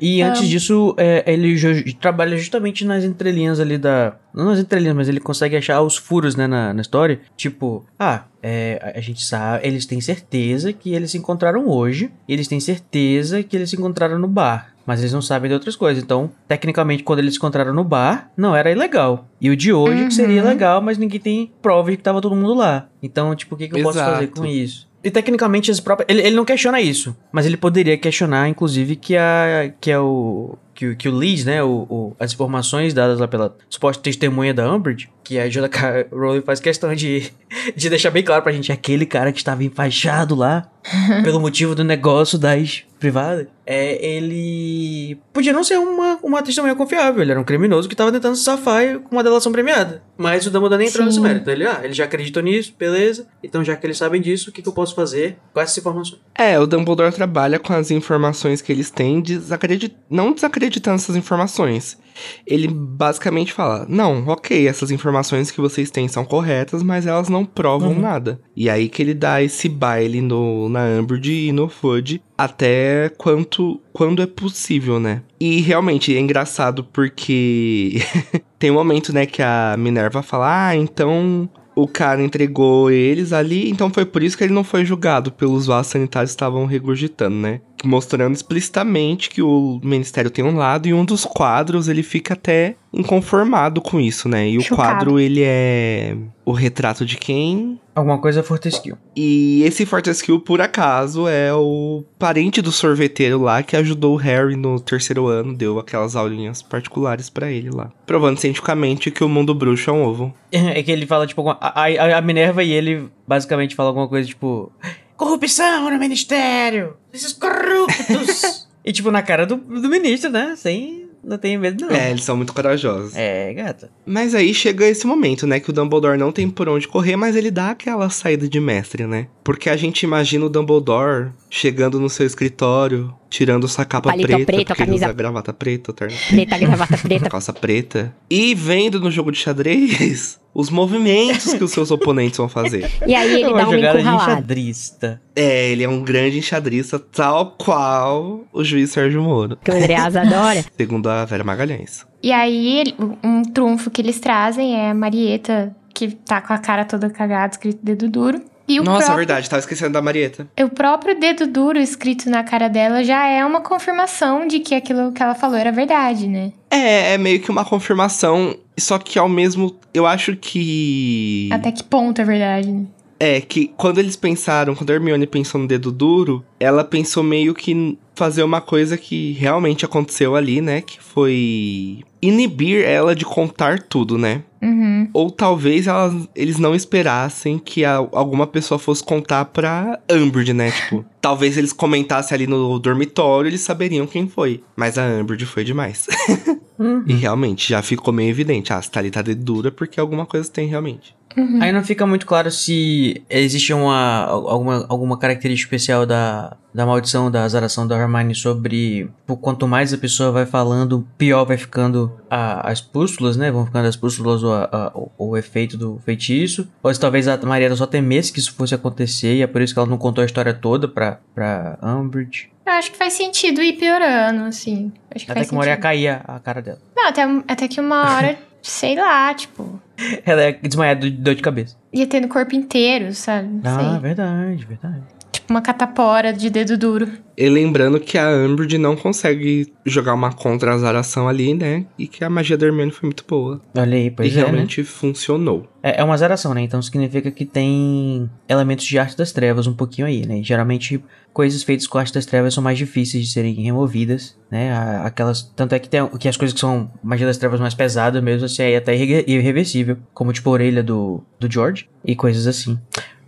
E antes disso, é, ele trabalha justamente nas entrelinhas ali da. Não nas entrelinhas, mas ele consegue achar os furos, né, na, na história. Tipo, ah, é, a- a gente sabe, eles têm certeza que eles se encontraram hoje, eles têm certeza que eles se encontraram no bar. Mas eles não sabem de outras coisas. Então, tecnicamente, quando eles se encontraram no bar, lá não era ilegal. E o de hoje Uhum. que seria legal, mas ninguém tem prova de que tava todo mundo lá. Então, tipo, o que, que eu posso fazer Exato. com isso? E tecnicamente as. Ele, ele não questiona isso. Mas ele poderia questionar, inclusive, que a. que é o. Que, que o Liz, né? O, o- as informações dadas lá pela suposta testemunha da Umbridge, que a J.K. Rowling faz questão de, de deixar bem claro pra gente, aquele cara que estava enfaixado lá, pelo motivo do negócio das privadas, é, ele podia não ser uma, uma testemunha confiável. Ele era um criminoso que tava tentando se safar com uma delação premiada. Mas o Dumbledore nem entrou nesse mérito. Ele, ah, ele já acreditou nisso, beleza. Então, já que eles sabem disso, o que, que eu posso fazer com essas informações? É, o Dumbledore trabalha com as informações que eles têm, desacredit... não desacreditando essas informações. Ele basicamente fala: Não, ok, essas informações que vocês têm são corretas, mas elas não provam Uhum. nada. E aí que ele dá esse baile no, na Umbridge e no Fudge até quanto, quando é possível, né? E realmente é engraçado porque tem um momento, né, que a Minerva fala: Ah, então o cara entregou eles ali, então foi por isso que ele não foi julgado pelos vasos sanitários que estavam regurgitando, né? Mostrando explicitamente que o ministério tem um lado e um dos quadros ele fica até inconformado com isso, né? E o Chocado. quadro ele é o retrato de quem? Alguma coisa Fortescue. E esse Fortescue, por acaso, é o parente do sorveteiro lá que ajudou o Harry no terceiro ano, deu aquelas aulinhas particulares pra ele lá. Provando cientificamente que o mundo bruxo é um ovo. É que ele fala, tipo, a, a, a Minerva e ele basicamente fala alguma coisa, tipo... Corrupção no ministério! Esses corruptos! e, tipo, na cara do, do ministro, né? Sem... Não tem medo, não. É, eles são muito corajosos. É, gata. Mas aí chega esse momento, né? Que o Dumbledore não tem por onde correr, mas ele dá aquela saída de mestre, né? Porque a gente imagina o Dumbledore chegando no seu escritório, tirando sua capa Palito preta, preto, porque ele camisa- usa gravata preta, terno Preta, gravata preta. calça preta, e vendo no jogo de xadrez os movimentos que os seus oponentes vão fazer. E aí É ele dá uma jogada de enxadrista. É, ele é um grande enxadrista, tal qual o juiz Sérgio Moro, Que o Andreas adora. segundo a Vera Magalhães. E aí, ele- um trunfo que eles trazem é a Marieta, que tá com a cara toda cagada, escrito dedo duro. E Nossa, é próprio, verdade, tava esquecendo da Marieta. o próprio dedo duro escrito na cara dela já é uma confirmação de que aquilo que ela falou era verdade, né? É, é meio que uma confirmação, só que ao mesmo. Eu acho que. Até que ponto é verdade, né? É, que quando eles pensaram, quando a Hermione pensou no dedo duro, ela pensou meio que fazer uma coisa que realmente aconteceu ali, né? Que foi inibir ela de contar tudo, né? Uhum. Ou talvez elas, eles não esperassem que a- alguma pessoa fosse contar pra Umbridge, né? Tipo, talvez eles comentassem ali no dormitório, eles saberiam quem foi. Mas a Umbridge foi demais. Uhum. e realmente, já ficou meio evidente. Ah, tá ali tá dedo dura porque alguma coisa tem realmente. Aí não fica muito claro se existe uma, alguma, alguma característica especial da, da maldição, da azaração da Hermione sobre quanto mais a pessoa vai falando, pior vai ficando a- as pústulas, né? Vão ficando as pústulas ou a- a- o, o efeito do feitiço. Ou se talvez a Marieta só temesse que isso fosse acontecer e é por isso que ela não contou a história toda pra, pra Umbridge. Eu acho que faz sentido ir piorando, assim. Acho que Até que uma hora ia cair a, a cara dela. Não, até, até que uma hora, sei lá, tipo, Ela ia desmaiar de dor de cabeça. ia ter no corpo inteiro, sabe? Não Ah, sei. verdade, verdade. Tipo uma catapora de dedo duro. E lembrando que a Umbridge não consegue jogar uma contra-azaração ali, né? E que a magia da Hermione foi muito boa. Olha aí, pois e é, né? realmente funcionou. É, é uma zeração, né? Então significa que tem elementos de arte das trevas um pouquinho aí, né? E geralmente coisas feitas com arte das trevas são mais difíceis de serem removidas, né? Aquelas, tanto é que tem que as coisas que são magia das trevas mais pesadas mesmo, assim, aí é até irre- irreversível, como tipo a orelha do, do George e coisas assim.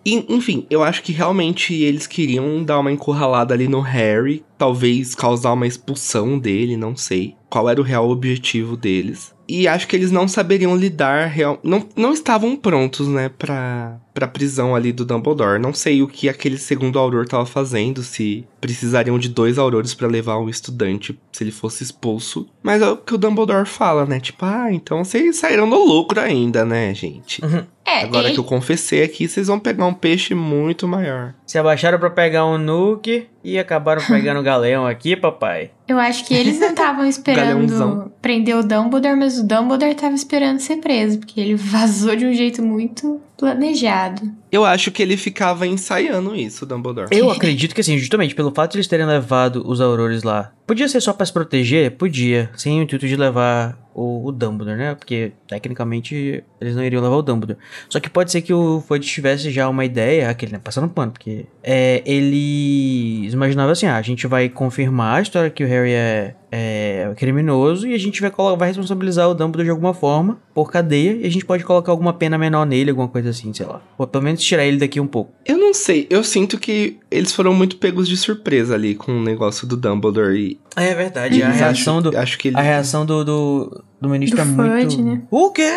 Enfim, eu acho que realmente eles queriam dar uma encurralada ali no Harry, talvez causar uma expulsão dele, não sei qual era o real objetivo deles. E acho que eles não saberiam lidar real, não, não estavam prontos, né, pra, pra prisão ali do Dumbledore. Não sei o que aquele segundo auror tava fazendo, se precisariam de dois aurores pra levar um estudante se ele fosse expulso. Mas é o que o Dumbledore fala, né? Tipo, ah, então vocês saíram no lucro ainda, né, gente? É, Agora ele- que eu confessei aqui, vocês vão pegar um peixe muito maior. Se abaixaram pra pegar um nuke e acabaram pegando o galeão aqui, papai. eu acho que eles não estavam esperando prender o Dumbledore, mas o Dumbledore tava esperando ser preso, porque ele vazou de um jeito muito Planejado. Eu acho que ele ficava ensaiando isso, Dumbledore. Eu acredito que assim, justamente pelo fato de eles terem levado os aurores lá. Podia ser só pra se proteger? Podia. Sem o intuito de levar o, o Dumbledore, né? Porque tecnicamente eles não iriam levar o Dumbledore. Só que pode ser que o Fudge tivesse já uma ideia, aquele, né? Passando pano, porque é, eles imaginavam assim: ah, a gente vai confirmar a história que o Harry é, é criminoso e a gente vai, vai responsabilizar o Dumbledore de alguma forma por cadeia e a gente pode colocar alguma pena menor nele, alguma coisa assim, sei lá. Ou pelo menos tirar ele daqui um pouco. Eu não sei, eu sinto que eles foram muito pegos de surpresa ali com o negócio do Dumbledore e É verdade, a reação acho, do. acho que ele A reação do, do, do ministro Do é muito. Né? O quê?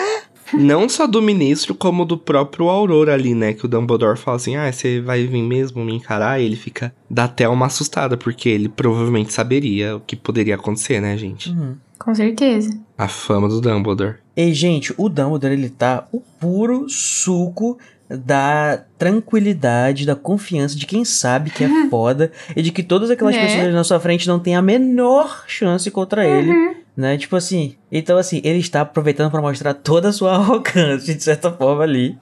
não só do ministro como do próprio Aurora ali, né, que o Dumbledore fala assim: "Ah, você vai vir mesmo me encarar?" E ele fica dá até uma assustada porque ele provavelmente saberia o que poderia acontecer, né, gente? Com certeza. A fama do Dumbledore. E, gente, o Dumbledore, ele tá o puro suco da tranquilidade, da confiança de quem sabe que é foda e de que todas aquelas Né? pessoas na sua frente não têm a menor chance contra ele, né? Tipo assim, então assim, ele está aproveitando pra mostrar toda a sua arrogância, de certa forma ali,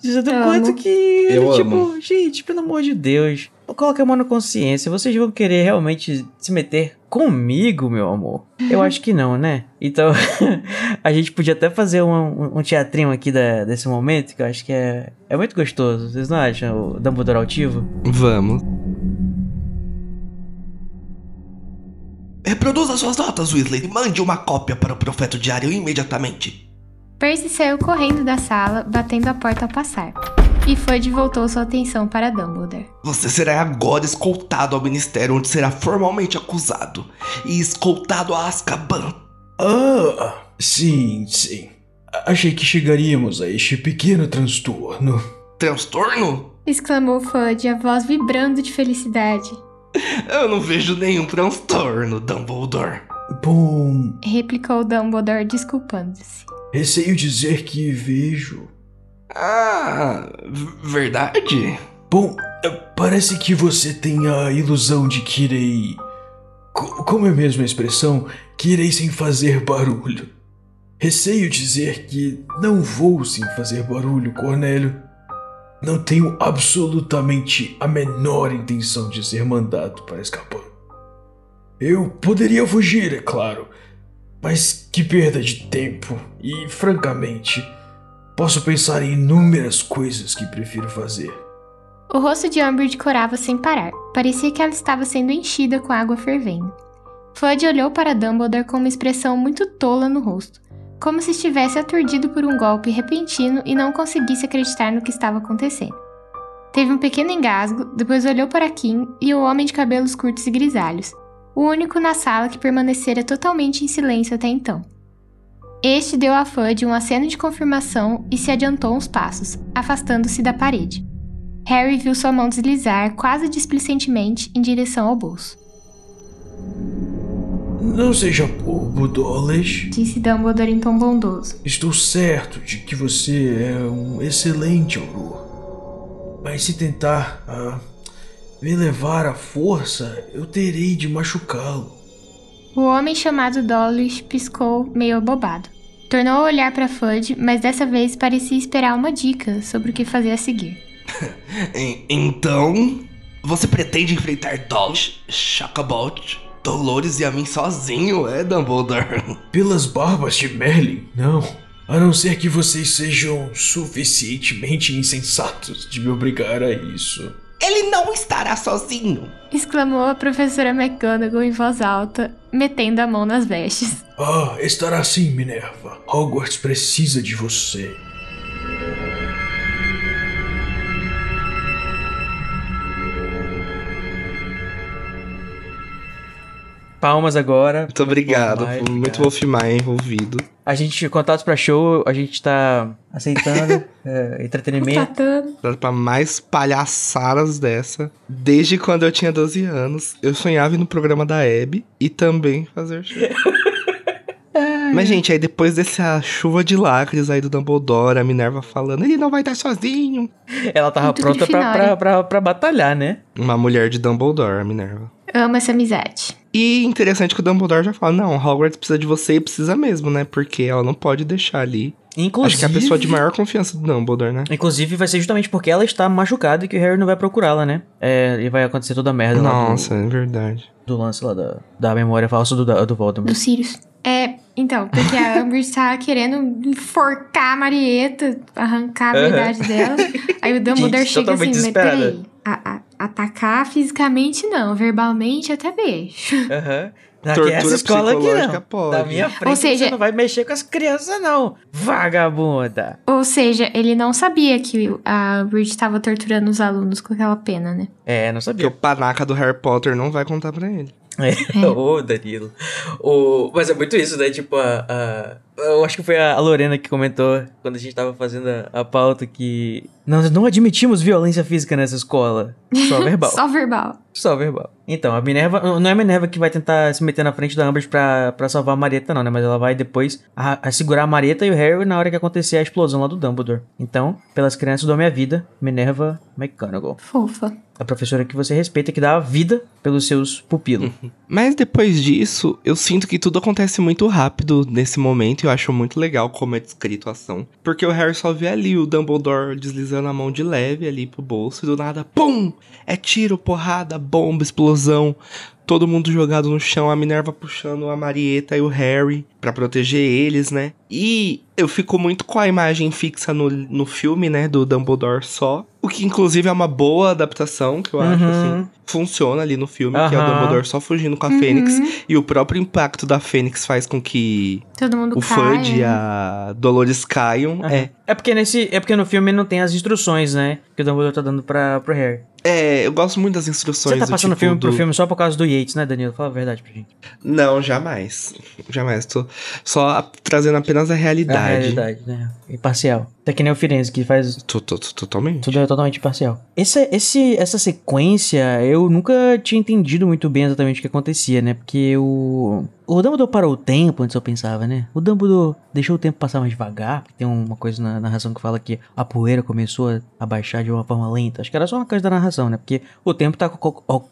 dizendo o Amo. quanto que ele, Eu tipo, amo. gente, pelo amor de Deus, coloque a mão na consciência, vocês vão querer realmente se meter comigo, meu amor? Eu acho que não, né? Então, a gente podia até fazer um, um- um teatrinho aqui da- desse momento, que eu acho que é, é muito gostoso. Vocês não acham, o Dumbledore altivo? Vamos. Reproduza suas notas, Weasley, e mande uma cópia para o Profeta Diário imediatamente. Percy saiu correndo da sala, batendo a porta ao passar. E Fudge voltou sua atenção para Dumbledore. Você será agora escoltado ao ministério, onde será formalmente acusado e escoltado a Azkaban. Ah, sim, sim. Achei que chegaríamos a este pequeno transtorno. Transtorno? Exclamou Fudge, a voz vibrando de felicidade. Eu não vejo nenhum transtorno, Dumbledore. Bom, Replicou Dumbledore, desculpando-se. receio dizer que vejo. Ah, verdade? Bom, eh, parece que você tem a ilusão de que irei. Co- Como é mesmo a expressão? Que irei sem fazer barulho. Receio dizer que não vou sem fazer barulho, Cornélio. Não tenho absolutamente a menor intenção de ser mandado para escapar. Eu poderia fugir, é claro, mas que perda de tempo e, francamente, posso pensar em inúmeras coisas que prefiro fazer. O rosto de Umbridge corava sem parar. Parecia que ela estava sendo enchida com água fervendo. Fudge olhou para Dumbledore com uma expressão muito tola no rosto, como se estivesse aturdido por um golpe repentino e não conseguisse acreditar no que estava acontecendo. Teve um pequeno engasgo, depois olhou para Kim e o homem de cabelos curtos e grisalhos, o único na sala que permanecera totalmente em silêncio até então. Este deu a Fudge um aceno de confirmação e se adiantou uns passos, afastando-se da parede. Harry viu sua mão deslizar quase displicentemente em direção ao bolso. Não seja bobo, Dawlish. Disse Dumbledore em tom bondoso. Estou certo de que você é um excelente auror. Mas se tentar ah, me levar à força, eu terei de machucá-lo. O homem chamado Dawlish piscou, meio abobado. Tornou a olhar para Fudge, mas dessa vez parecia esperar uma dica sobre o que fazer a seguir. En- Então, você pretende enfrentar Dodge, Shacklebolt, Dolores e a mim sozinho, é, Dumbledore? Pelas barbas de Merlin, não. A não ser que vocês sejam suficientemente insensatos de me obrigar a isso. Ele não estará sozinho. Exclamou a professora McGonagall em voz alta, metendo a mão nas vestes. Ah, estará sim, Minerva. Hogwarts precisa de você. Palmas agora. Muito obrigado, muito obrigado. Wolfmaier envolvido. A gente, contatos pra show, a gente tá aceitando é, entretenimento. Tratando. Pra- mais palhaçadas dessa. Desde quando eu tinha 12 anos, eu sonhava ir no programa da Abby e também fazer show. Mas, gente, aí depois dessa chuva de lacres aí do Dumbledore, a Minerva falando, ele não vai estar sozinho. Ela tava Muito pronta pra, pra, pra, pra batalhar, né? Uma mulher de Dumbledore, a Minerva. Amo essa amizade. E interessante que o Dumbledore já fala, não, Hogwarts precisa de você e precisa mesmo, né? Porque ela não pode deixar ali. Inclusive, Acho que é a pessoa de maior confiança do Dumbledore, né? Inclusive, vai ser justamente porque ela está machucada e que o Harry não vai procurá-la, né? É, e vai acontecer toda a merda lá do- Nossa, é verdade. do, lance lá da, da memória falsa do, do Voldemort. Do Sirius. É, então, porque a Amber tá querendo enforcar a Marieta, arrancar a verdade dela. Aí o Dumbledore Gente, chega assim, mas peraí. a- a- atacar fisicamente não, verbalmente até beijo. Aham. Aqui, Tortura essa escola aqui psicológica não. pode. Da minha frente Ou seja- você não vai mexer com as crianças não, vagabunda. Ou seja, ele não sabia que a Bridge estava torturando os alunos com aquela pena, né? É, não Porque sabia. o panaca do Harry Potter não vai contar pra ele. É. Ô, Danilo. O... Mas é muito isso, né? Tipo, a, a- Eu acho que foi a Lorena que comentou quando a gente tava fazendo a, a pauta que. Nós não admitimos violência física nessa escola. Só verbal. Só verbal. Só verbal. Então, a Minerva. Não é a Minerva que vai tentar se meter na frente da Amber pra, pra salvar a Marieta, não, né? Mas ela vai depois a, a segurar a Marieta e o Harry na hora que acontecer a explosão lá do Dumbledore. Então, pelas crianças do minha vida, Minerva McGonagall. Fofa. A professora que você respeita, que dá a vida pelos seus pupilos. Mas depois disso, eu sinto que tudo acontece muito rápido nesse momento e eu acho muito legal como é descrito a ação. Porque o Harry só vê ali o Dumbledore deslizando a mão de leve ali pro bolso e do nada, pum! É tiro, porrada, bomba, explosão. Todo mundo jogado no chão, a Minerva puxando a Marieta e o Harry pra proteger eles, né? E eu fico muito com a imagem fixa no, no filme, né? Do Dumbledore só. O que inclusive é uma boa adaptação, que eu acho, Uhum. assim. Funciona ali no filme, que é o. Dumbledore só fugindo com a Fênix. E o próprio impacto da Fênix faz com que Todo mundo o. Fudge e a Dolores caiam. É. É porque nesse. É porque no filme não tem as instruções, né? Que o Dumbledore tá dando pra, pro Harry. É, eu gosto muito das instruções. Você tá do passando tipo filme pro do- filme só por causa do Yates, né, Danilo? Fala a verdade pra gente. Não, jamais. Jamais. Tô só a- trazendo apenas a A realidade. realidade, né? Imparcial. Tá que nem o Firenze, que faz Totalmente. Tudo é totalmente parcial. Esse, esse, essa sequência, eu nunca tinha entendido muito bem exatamente o que acontecia, né? Porque o. O Dumbledore parou o tempo, antes eu pensava, né? O Dumbledore deixou o tempo passar mais devagar. Tem uma coisa na narração que fala que a poeira começou a- baixar de uma forma lenta. Acho que era só uma coisa da narração, né? Porque o tempo tá,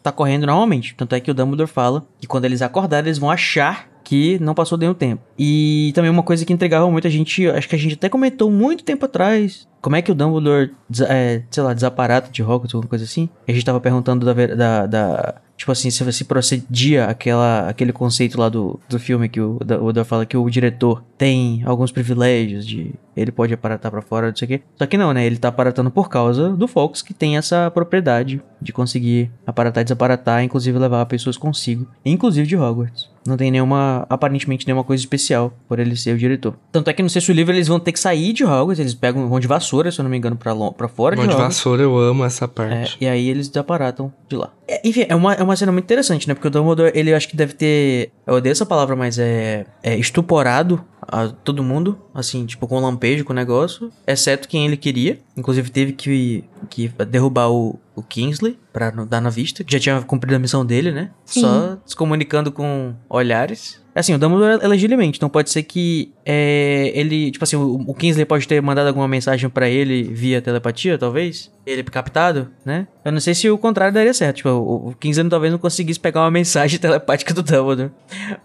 tá correndo normalmente. Tanto é que o Dumbledore fala que quando eles acordarem, eles vão achar que não passou nenhum tempo. E também uma coisa que intrigava muito a gente, acho que a gente até comentou muito tempo atrás, como é que o Dumbledore, é, sei lá, desaparata de Hogwarts, alguma coisa assim. A gente tava perguntando da, da, da- tipo assim, se, se procedia aquela, aquele conceito lá do, do filme que o, o Dumbledore fala que o diretor tem alguns privilégios de ele pode aparatar pra fora, não sei o quê. Só que não, né? Ele tá aparatando por causa do Fox, que tem essa propriedade de conseguir aparatar e desaparatar, inclusive levar pessoas consigo, inclusive de Hogwarts. Não tem nenhuma, aparentemente, nenhuma coisa especial por ele ser o diretor. Tanto é que no sexto livro eles vão ter que sair de Hogwarts, eles pegam, vão de vassoura, se eu não me engano, pra, pra fora Mão de de Hogwarts. vassoura, eu amo essa É, parte. e aí eles desaparatam de lá. É, enfim, é uma, é uma cena muito interessante, né? Porque o Dumbledore, ele acho que deve ter. Eu odeio essa palavra, mas é. é estuporado a todo mundo, assim, tipo, com lampejo com o negócio, exceto quem ele queria. Inclusive teve que, que derrubar o, o Kingsley pra não dar na vista, que já tinha cumprido a missão dele, né? Sim. Só se comunicando com olhares. Assim, o Dumbledore é legitimamente, então pode ser que é, ele, tipo assim, o, o Kingsley pode ter mandado alguma mensagem pra ele via telepatia, talvez? Ele captado, né? Eu não sei se o contrário daria certo, tipo, o, o Kingsley talvez não conseguisse pegar uma mensagem telepática do Dumbledore.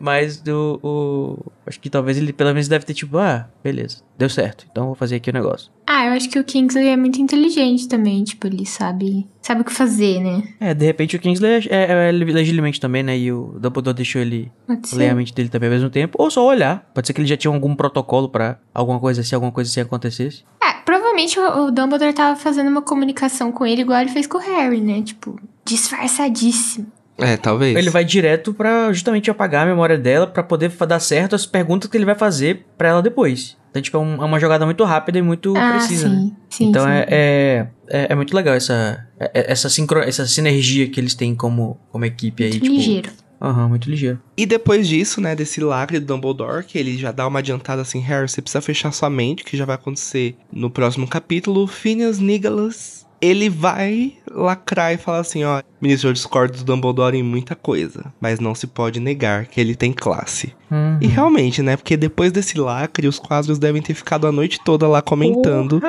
Mas do, o, acho que talvez ele pelo menos deve ter tipo, ah, beleza, deu certo, então vou fazer aqui o negócio. Ah, eu acho que o Kingsley é muito inteligente também, tipo, ele sabe, sabe o que fazer, né? É, de repente o Kingsley é, é, é legitimamente também, né? E o Dumbledore deixou ele ler a mente dele também ao mesmo tempo, ou só olhar. Pode ser que ele já tinha algum protocolo pra alguma coisa se alguma coisa assim acontecesse. É, provavelmente o, o Dumbledore tava fazendo uma comunicação com ele igual ele fez com o Harry, né? Tipo, disfarçadíssimo. É, talvez. Ele vai direto pra justamente apagar a memória dela pra poder dar certo as perguntas que ele vai fazer pra ela depois. Então, tipo, é, um- é uma jogada muito rápida e muito ah, precisa, sim. né? Sim, então sim. É, é, é, é muito legal essa, é- essa, sincro, essa sinergia que eles têm como, como equipe aí. Muito tipo, ligeiro. Aham, muito ligeiro. E depois disso, né, desse lacre do Dumbledore, que ele já dá uma adiantada assim, Harry, você precisa fechar sua mente, que já vai acontecer no próximo capítulo. Phineas Nicholas, ele vai lacrar e falar assim, ó, ministro, eu discordo do Dumbledore em muita coisa, mas não se pode negar que ele tem classe. Uhum. E realmente, né, porque depois desse lacre, os quadros devem ter ficado a noite toda lá comentando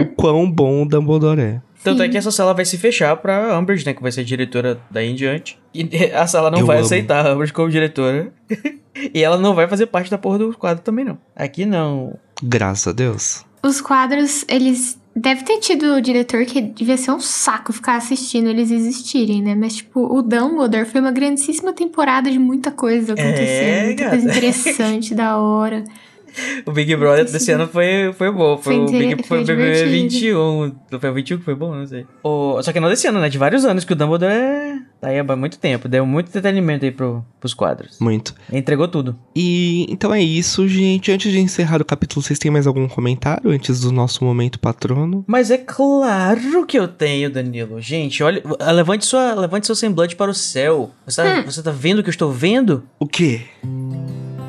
o quão bom o Dumbledore é. Tanto é que essa sala vai se fechar pra Umbridge, né? Que vai ser diretora daí em diante. E a sala não Eu vai amo. aceitar a Umbridge como diretora. e ela não vai fazer parte da porra do quadro também, não. Aqui não. Graças a Deus. Os quadros, eles. Deve ter tido o diretor que devia ser um saco ficar assistindo eles existirem, né? Mas, tipo, o Dumbledore foi uma grandíssima temporada de muita coisa acontecendo. É, muita coisa interessante, da hora. O Big Brother desse ano foi, foi bom. Foi, Foi o Big foi o foi BBB divertido. 21. Foi o 21 que foi bom? Não sei. O, só que não desse ano, né? De vários anos que o Dumbledore é... tá aí há muito tempo. Deu muito entretenimento aí pro, pros quadros. Muito. Entregou tudo. E então é isso, gente. Antes de encerrar o capítulo, vocês têm mais algum comentário antes do nosso momento patrono? Mas é claro que eu tenho, Danilo. Gente, olha, levante, sua, levante seu semblante para o céu. Você tá, você tá vendo o que eu estou vendo? O quê?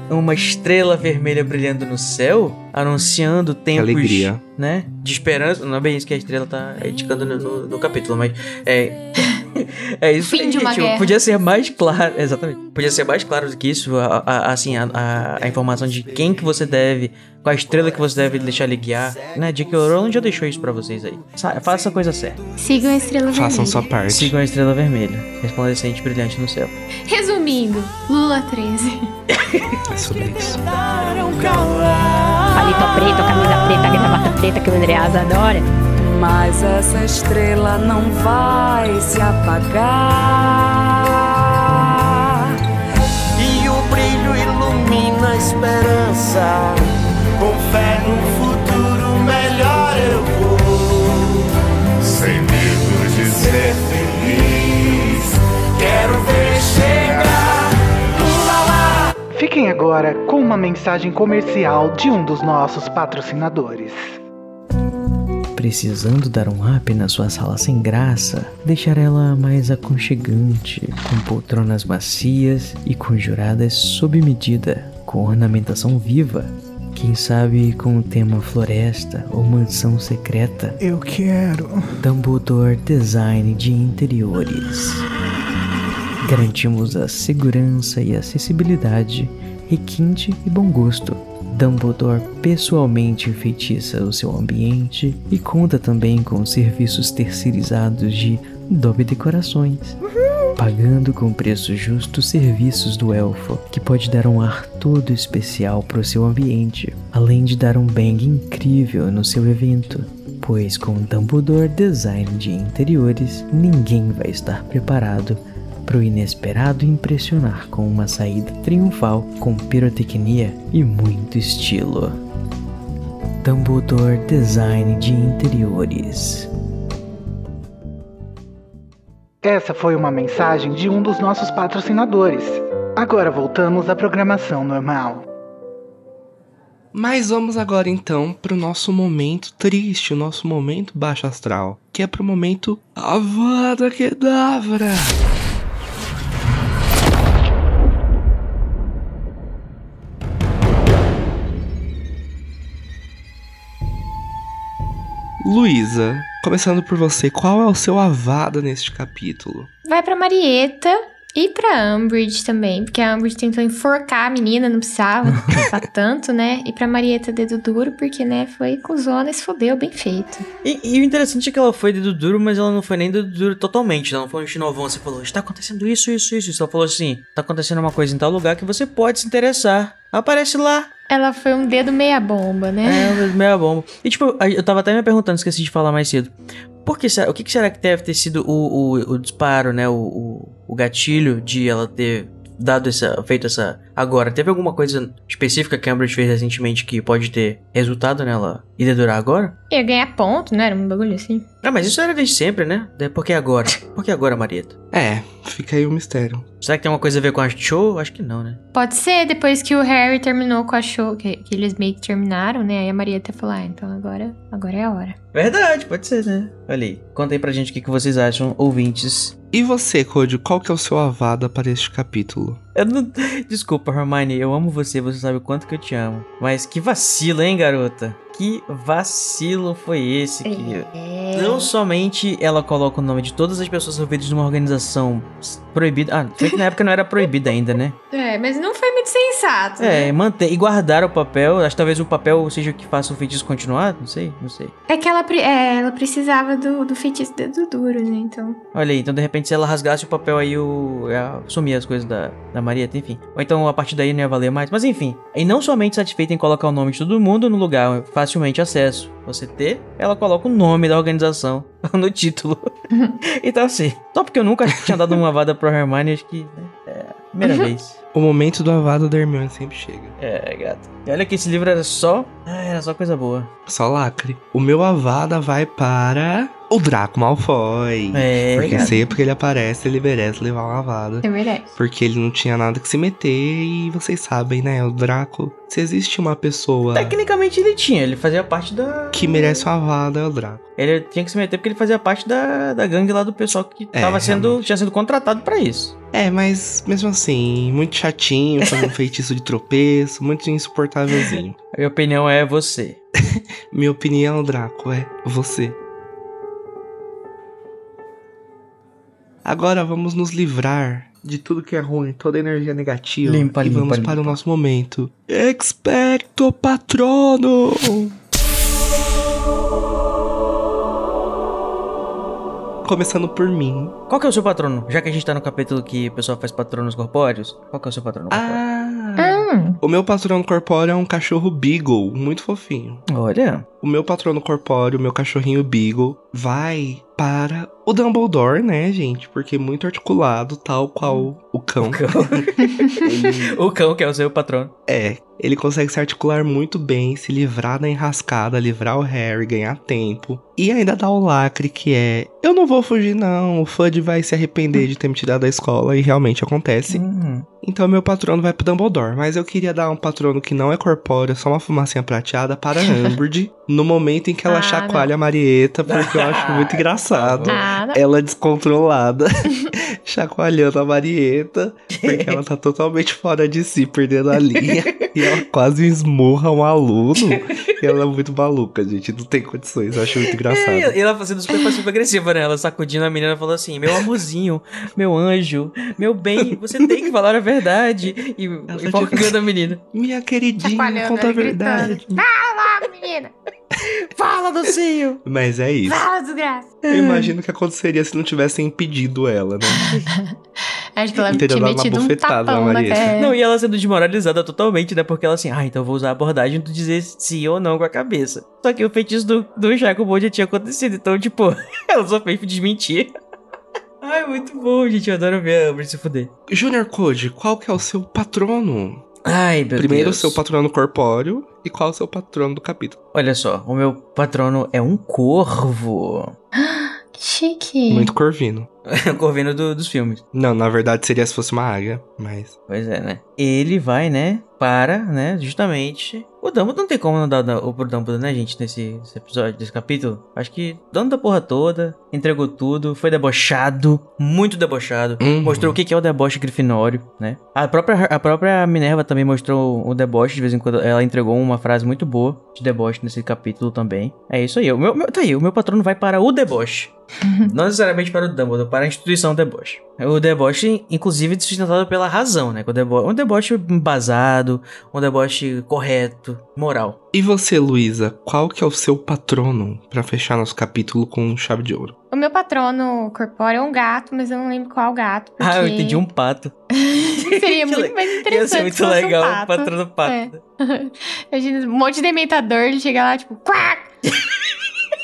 Uma estrela vermelha brilhando no céu, anunciando tempos, alegria. né, de esperança. Não é bem isso que a estrela tá indicando no, no- no capítulo, mas é é isso. Fim de uma gente. guerra. Podia ser mais claro, exatamente. Podia ser mais claro do que isso, a, a- assim, a, a- a informação de quem que você deve, qual a estrela que você deve deixar lhe guiar, né? J.K. Rowling já deixou isso pra vocês aí. Sa- Faça a coisa certa. Sigam a estrela Façam vermelha. sua parte. Sigam a estrela vermelha, resplandecente e brilhante no céu. Resumindo, Lula 13. É sobre isso. Palito preto, camisa preta, gravata preta que o Andreas adora. Mas essa estrela não vai se apagar. E o brilho ilumina a esperança. Com fé no futuro melhor eu vou. Sem medo de ser feliz. Quero ver chegar. Fiquem agora com uma mensagem comercial de um dos nossos patrocinadores. Precisando dar um up na sua sala sem graça, deixar ela mais aconchegante, com poltronas macias e conjuradas sob medida, com ornamentação viva. Quem sabe com o tema floresta ou mansão secreta. Eu quero. Dumbledore Design de Interiores. Garantimos a segurança e acessibilidade, requinte e bom gosto. Dumbledore pessoalmente enfeitiça o seu ambiente e conta também com serviços terceirizados de Dobby Decorações. Pagando com preço justo os serviços do elfo, que pode dar um ar todo especial para o seu ambiente, além de dar um bang incrível no seu evento. Pois com Dumbledore Design de Interiores, ninguém vai estar preparado para o inesperado impressionar com uma saída triunfal com pirotecnia e muito estilo. Dumbledore Design de Interiores. Essa foi uma mensagem de um dos nossos patrocinadores. Agora voltamos à programação normal. Mas vamos agora então pro nosso momento triste, o nosso momento baixo astral, que é pro momento Avada Kedavra. Luísa, começando por você, qual é o seu avada neste capítulo? Vai pra Marieta e pra Umbridge também, porque a Umbridge tentou enforcar a menina, não precisava pra tanto, né? E pra Marieta dedo duro, porque, né, foi cuzona e se fodeu, bem feito. E, e o interessante é que ela foi dedo duro, mas ela não foi nem dedo duro totalmente. Ela não foi um chinovão, você falou, está acontecendo isso, isso, isso. Ela falou assim, tá acontecendo uma coisa em tal lugar que você pode se interessar. Aparece lá. Ela foi um dedo meia bomba, né? É, meia bomba. E tipo, eu tava até me perguntando, esqueci de falar mais cedo. Por que o que, que será que deve ter sido o, o, o disparo, né? O, o, o gatilho de ela ter dado essa. feito essa. Agora, teve alguma coisa específica que a Cambridge fez recentemente que pode ter resultado nela e dedurar agora? Ia ganhar ponto, não era um bagulho assim? Ah, mas isso era desde sempre, né? De- Por que agora? Por que agora, Marieta? É, fica aí o mistério. Será que tem alguma coisa a ver com a show? Acho que não, né? Pode ser, depois que o Harry terminou com a show, que, que eles meio que terminaram, né? Aí a Marieta falou, ah, então agora, agora é a hora. Verdade, pode ser, né? Olha aí. Conta aí pra gente o que, que vocês acham, ouvintes. E você, Code, qual que é o seu avada para este capítulo? Não... Desculpa, Hermione, eu amo você, você sabe o quanto que eu te amo. Mas que vacilo, hein, garota? Que vacilo foi esse que É. não somente ela coloca o nome de todas as pessoas envolvidas numa organização proibida. Ah, foi que na época não era proibida ainda, né? É, mas não foi muito sensato. É, né? manter e guardar o papel. Acho que talvez o papel seja o que faça o feitiço continuar. Não sei, não sei. É que ela, é, ela precisava do, do feitiço dedo duro, né? Então. Olha aí, então de repente se ela rasgasse o papel aí, o, ia sumir as coisas da, da Marieta, enfim. Ou então a partir daí não ia valer mais. Mas enfim. E não somente satisfeita em colocar o nome de todo mundo no lugar facilmente acesso. Você ter, ela coloca o nome da organização no título. então assim, só porque eu nunca tinha dado uma vada pro Hermione, acho que né, é a primeira vez. O momento do avado da Hermione sempre chega. É, gato. E olha que esse livro era só. Ah, era só coisa boa. Só lacre. O meu avada vai para o Draco Malfoy. É, Porque gato. sempre que ele aparece, ele merece levar uma avada. É verdade. Porque ele não tinha nada que se meter e vocês sabem, né? O Draco. Se existe uma pessoa Tecnicamente ele tinha, ele fazia parte da. que merece uma avada, é o Draco. Ele tinha que se meter porque ele fazia parte da, da gangue lá do pessoal que É, tava sendo, realmente. tinha sido contratado pra isso. É, mas mesmo assim, muito chatinho, fazendo feitiço de tropeço, muito insuportávelzinho. A minha opinião é você. Minha opinião, Draco, é você. Agora vamos nos livrar de tudo que é ruim, toda energia negativa. Limpa, e limpa, vamos limpa. para o nosso momento. Expecto Patrono! Começando por mim. Qual que é o seu patrono? Já que a gente tá no capítulo que o pessoal faz patronos corpóreos, qual que é o seu patrono corpóreo? Ah! O meu patrono corpóreo é um cachorro Beagle, muito fofinho. Olha. O meu patrono corpóreo, meu cachorrinho Beagle, vai para o Dumbledore, né, gente? Porque muito articulado, tal qual o cão. O cão. o cão que é o seu patrono. É, ele consegue se articular muito bem, se livrar da enrascada, livrar o Harry, ganhar tempo. E ainda dá o lacre que é: eu não vou fugir, não. O Fudge vai se arrepender de ter me tirado da escola, e realmente acontece. Hum. Então meu patrono vai pro Dumbledore, mas eu queria dar um patrono que não é corpóreo, só uma fumacinha prateada para a Umbridge, no momento em que ela Ah, chacoalha a Marieta, porque eu acho muito engraçado. ah, não. Ela descontrolada, chacoalhando a Marieta, porque ela tá totalmente fora de si, perdendo a linha, e ela quase esmurra um aluno. E ela é muito maluca, gente, não tem condições, eu acho muito engraçado. É, e ela fazendo super passiva agressiva, né? Ela sacudindo a menina falou assim: Meu amorzinho, meu anjo, meu bem, você tem que falar a verdade. E Ela enfocando a menina. Minha queridinha, conta a verdade. Fala, menina! Fala, docinho! Mas é isso. Fala, desgraça! Eu imagino que aconteceria se não tivessem impedido ela, né? Acho que ela Teria tinha dado uma metido um tapão na Marieta. cara. Não, e ela sendo desmoralizada totalmente, né? Porque ela assim, ah, então eu vou usar a abordagem de dizer sim ou não com a cabeça. Só que o feitiço do, do Jacobo já tinha acontecido, então, tipo, ela só fez desmentir. Ai, muito bom, gente. Eu adoro ver a Amber se fuder. Junior Code, qual que é o seu patrono? Ai, meu Primeiro o Deus. seu patrono corpóreo e qual o seu patrono do capítulo? Olha só, o meu patrono é um corvo. Chique. Muito corvino. o corvino do- dos filmes. Não, na verdade seria se fosse uma águia, mas. Pois é, né? Ele vai, né, para, né, justamente... O Dumbledore não tem como não dar da- o pro Dumbledore, né, gente, nesse, nesse episódio, desse capítulo. Acho que dono da porra toda, entregou tudo, foi debochado, muito debochado. Uhum. Mostrou o que que é o deboche grifinório, né? A própria, a própria Minerva também mostrou o deboche, de vez em quando ela entregou uma frase muito boa de deboche nesse capítulo também. É isso aí, o meu, meu- tá aí, o meu patrono vai para o deboche. Não necessariamente para o Dumbledore, para a instituição deboche. O deboche, inclusive, sustentado pela razão, né? O debo um deboche embasado, um deboche correto, moral. E você, Luísa, qual que é o seu patrono pra fechar nosso capítulo com chave de ouro? O meu patrono corpóreo é um gato, mas eu não lembro qual gato. Porque... Ah, eu entendi um pato. Seria muito mais Ia interessante ser se muito fosse um legal o pato. patrono pato. É. Imagina, um monte de dementador, ele chega lá, tipo, quack!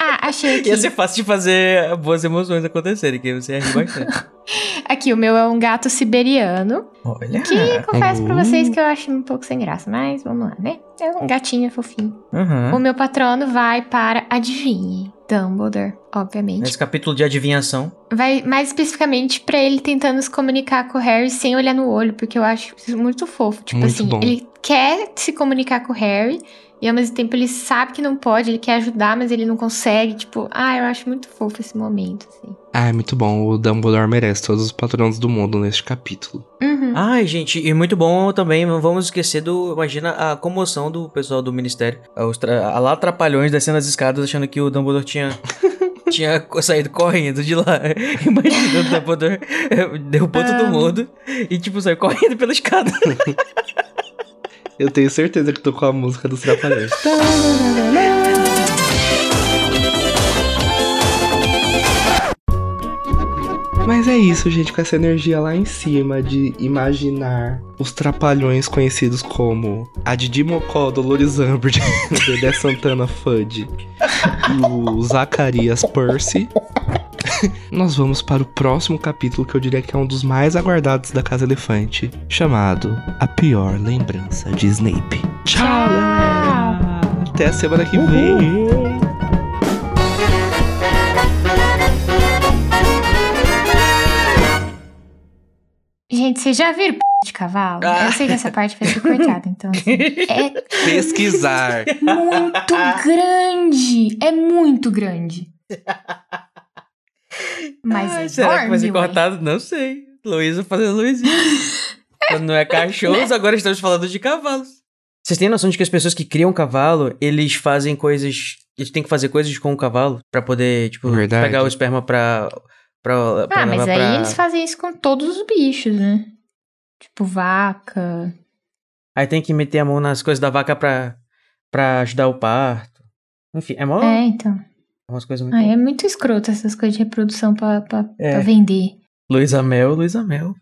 Ah, achei aqui. Ia ser fácil de fazer boas emoções acontecerem, que você rir bastante. Aqui, o meu é um gato siberiano. Olha. Que confesso pra Uh. vocês que eu acho um pouco sem graça, mas vamos lá, né? É um gatinho fofinho. Uhum. O meu patrono vai para, adivinhe, Dumbledore, obviamente. Nesse capítulo de adivinhação. Vai mais especificamente pra ele tentando se comunicar com o Harry sem olhar no olho, porque eu acho isso muito fofo. Tipo Muito assim, bom. ele quer se comunicar com o Harry. E ao mesmo tempo ele sabe que não pode, ele quer ajudar, mas ele não consegue. Tipo, ah, eu acho muito fofo esse momento, assim. Ah, é muito bom. O Dumbledore merece todos os patrões do mundo neste capítulo. Uhum. Ai, gente, e muito bom também, não vamos esquecer do. Imagina a comoção do pessoal do ministério. Os tra- lá trapalhões descendo as escadas achando que o Dumbledore tinha. tinha saído correndo de lá. Imagina o Dumbledore eh, derrubou todo mundo e, tipo, saiu correndo pela escada. Eu tenho certeza que tocou a música dos Trapalhões. Mas é isso, gente, com essa energia lá em cima de imaginar os trapalhões conhecidos como a Didi Mocó, Dolores Umbridge, Dedé Santana Fudge e o Zacarias Percy. Nós vamos para o próximo capítulo que eu diria que é um dos mais aguardados da Casa Elefante, chamado A Pior Lembrança de Snape. Tchau! galera! Até a semana que vem! Gente, vocês já viram p de cavalo? Eu sei que essa parte vai ser cortada, então assim, é Pesquisar! muito grande. É muito grande. Mas Ai, é será que vai ser enorme, ué. cortado? Não sei. Luísa fazendo Luizinho. Quando não é cachorros, agora estamos falando de cavalos. Vocês têm noção de que as pessoas que criam cavalo, eles fazem coisas. Eles têm que fazer coisas com o cavalo pra poder, tipo, Verdade. pegar o esperma pra. pra, pra Ah, mas aí pra... eles fazem isso com todos os bichos, né? Tipo vaca. Aí tem que meter a mão nas coisas da vaca pra, pra ajudar o parto. Enfim, é mó. É, então. Umas coisas muito. Ah, é muito escroto essas coisas de reprodução pra, pra, É. pra vender. Luísa Mel, Luísa Mel.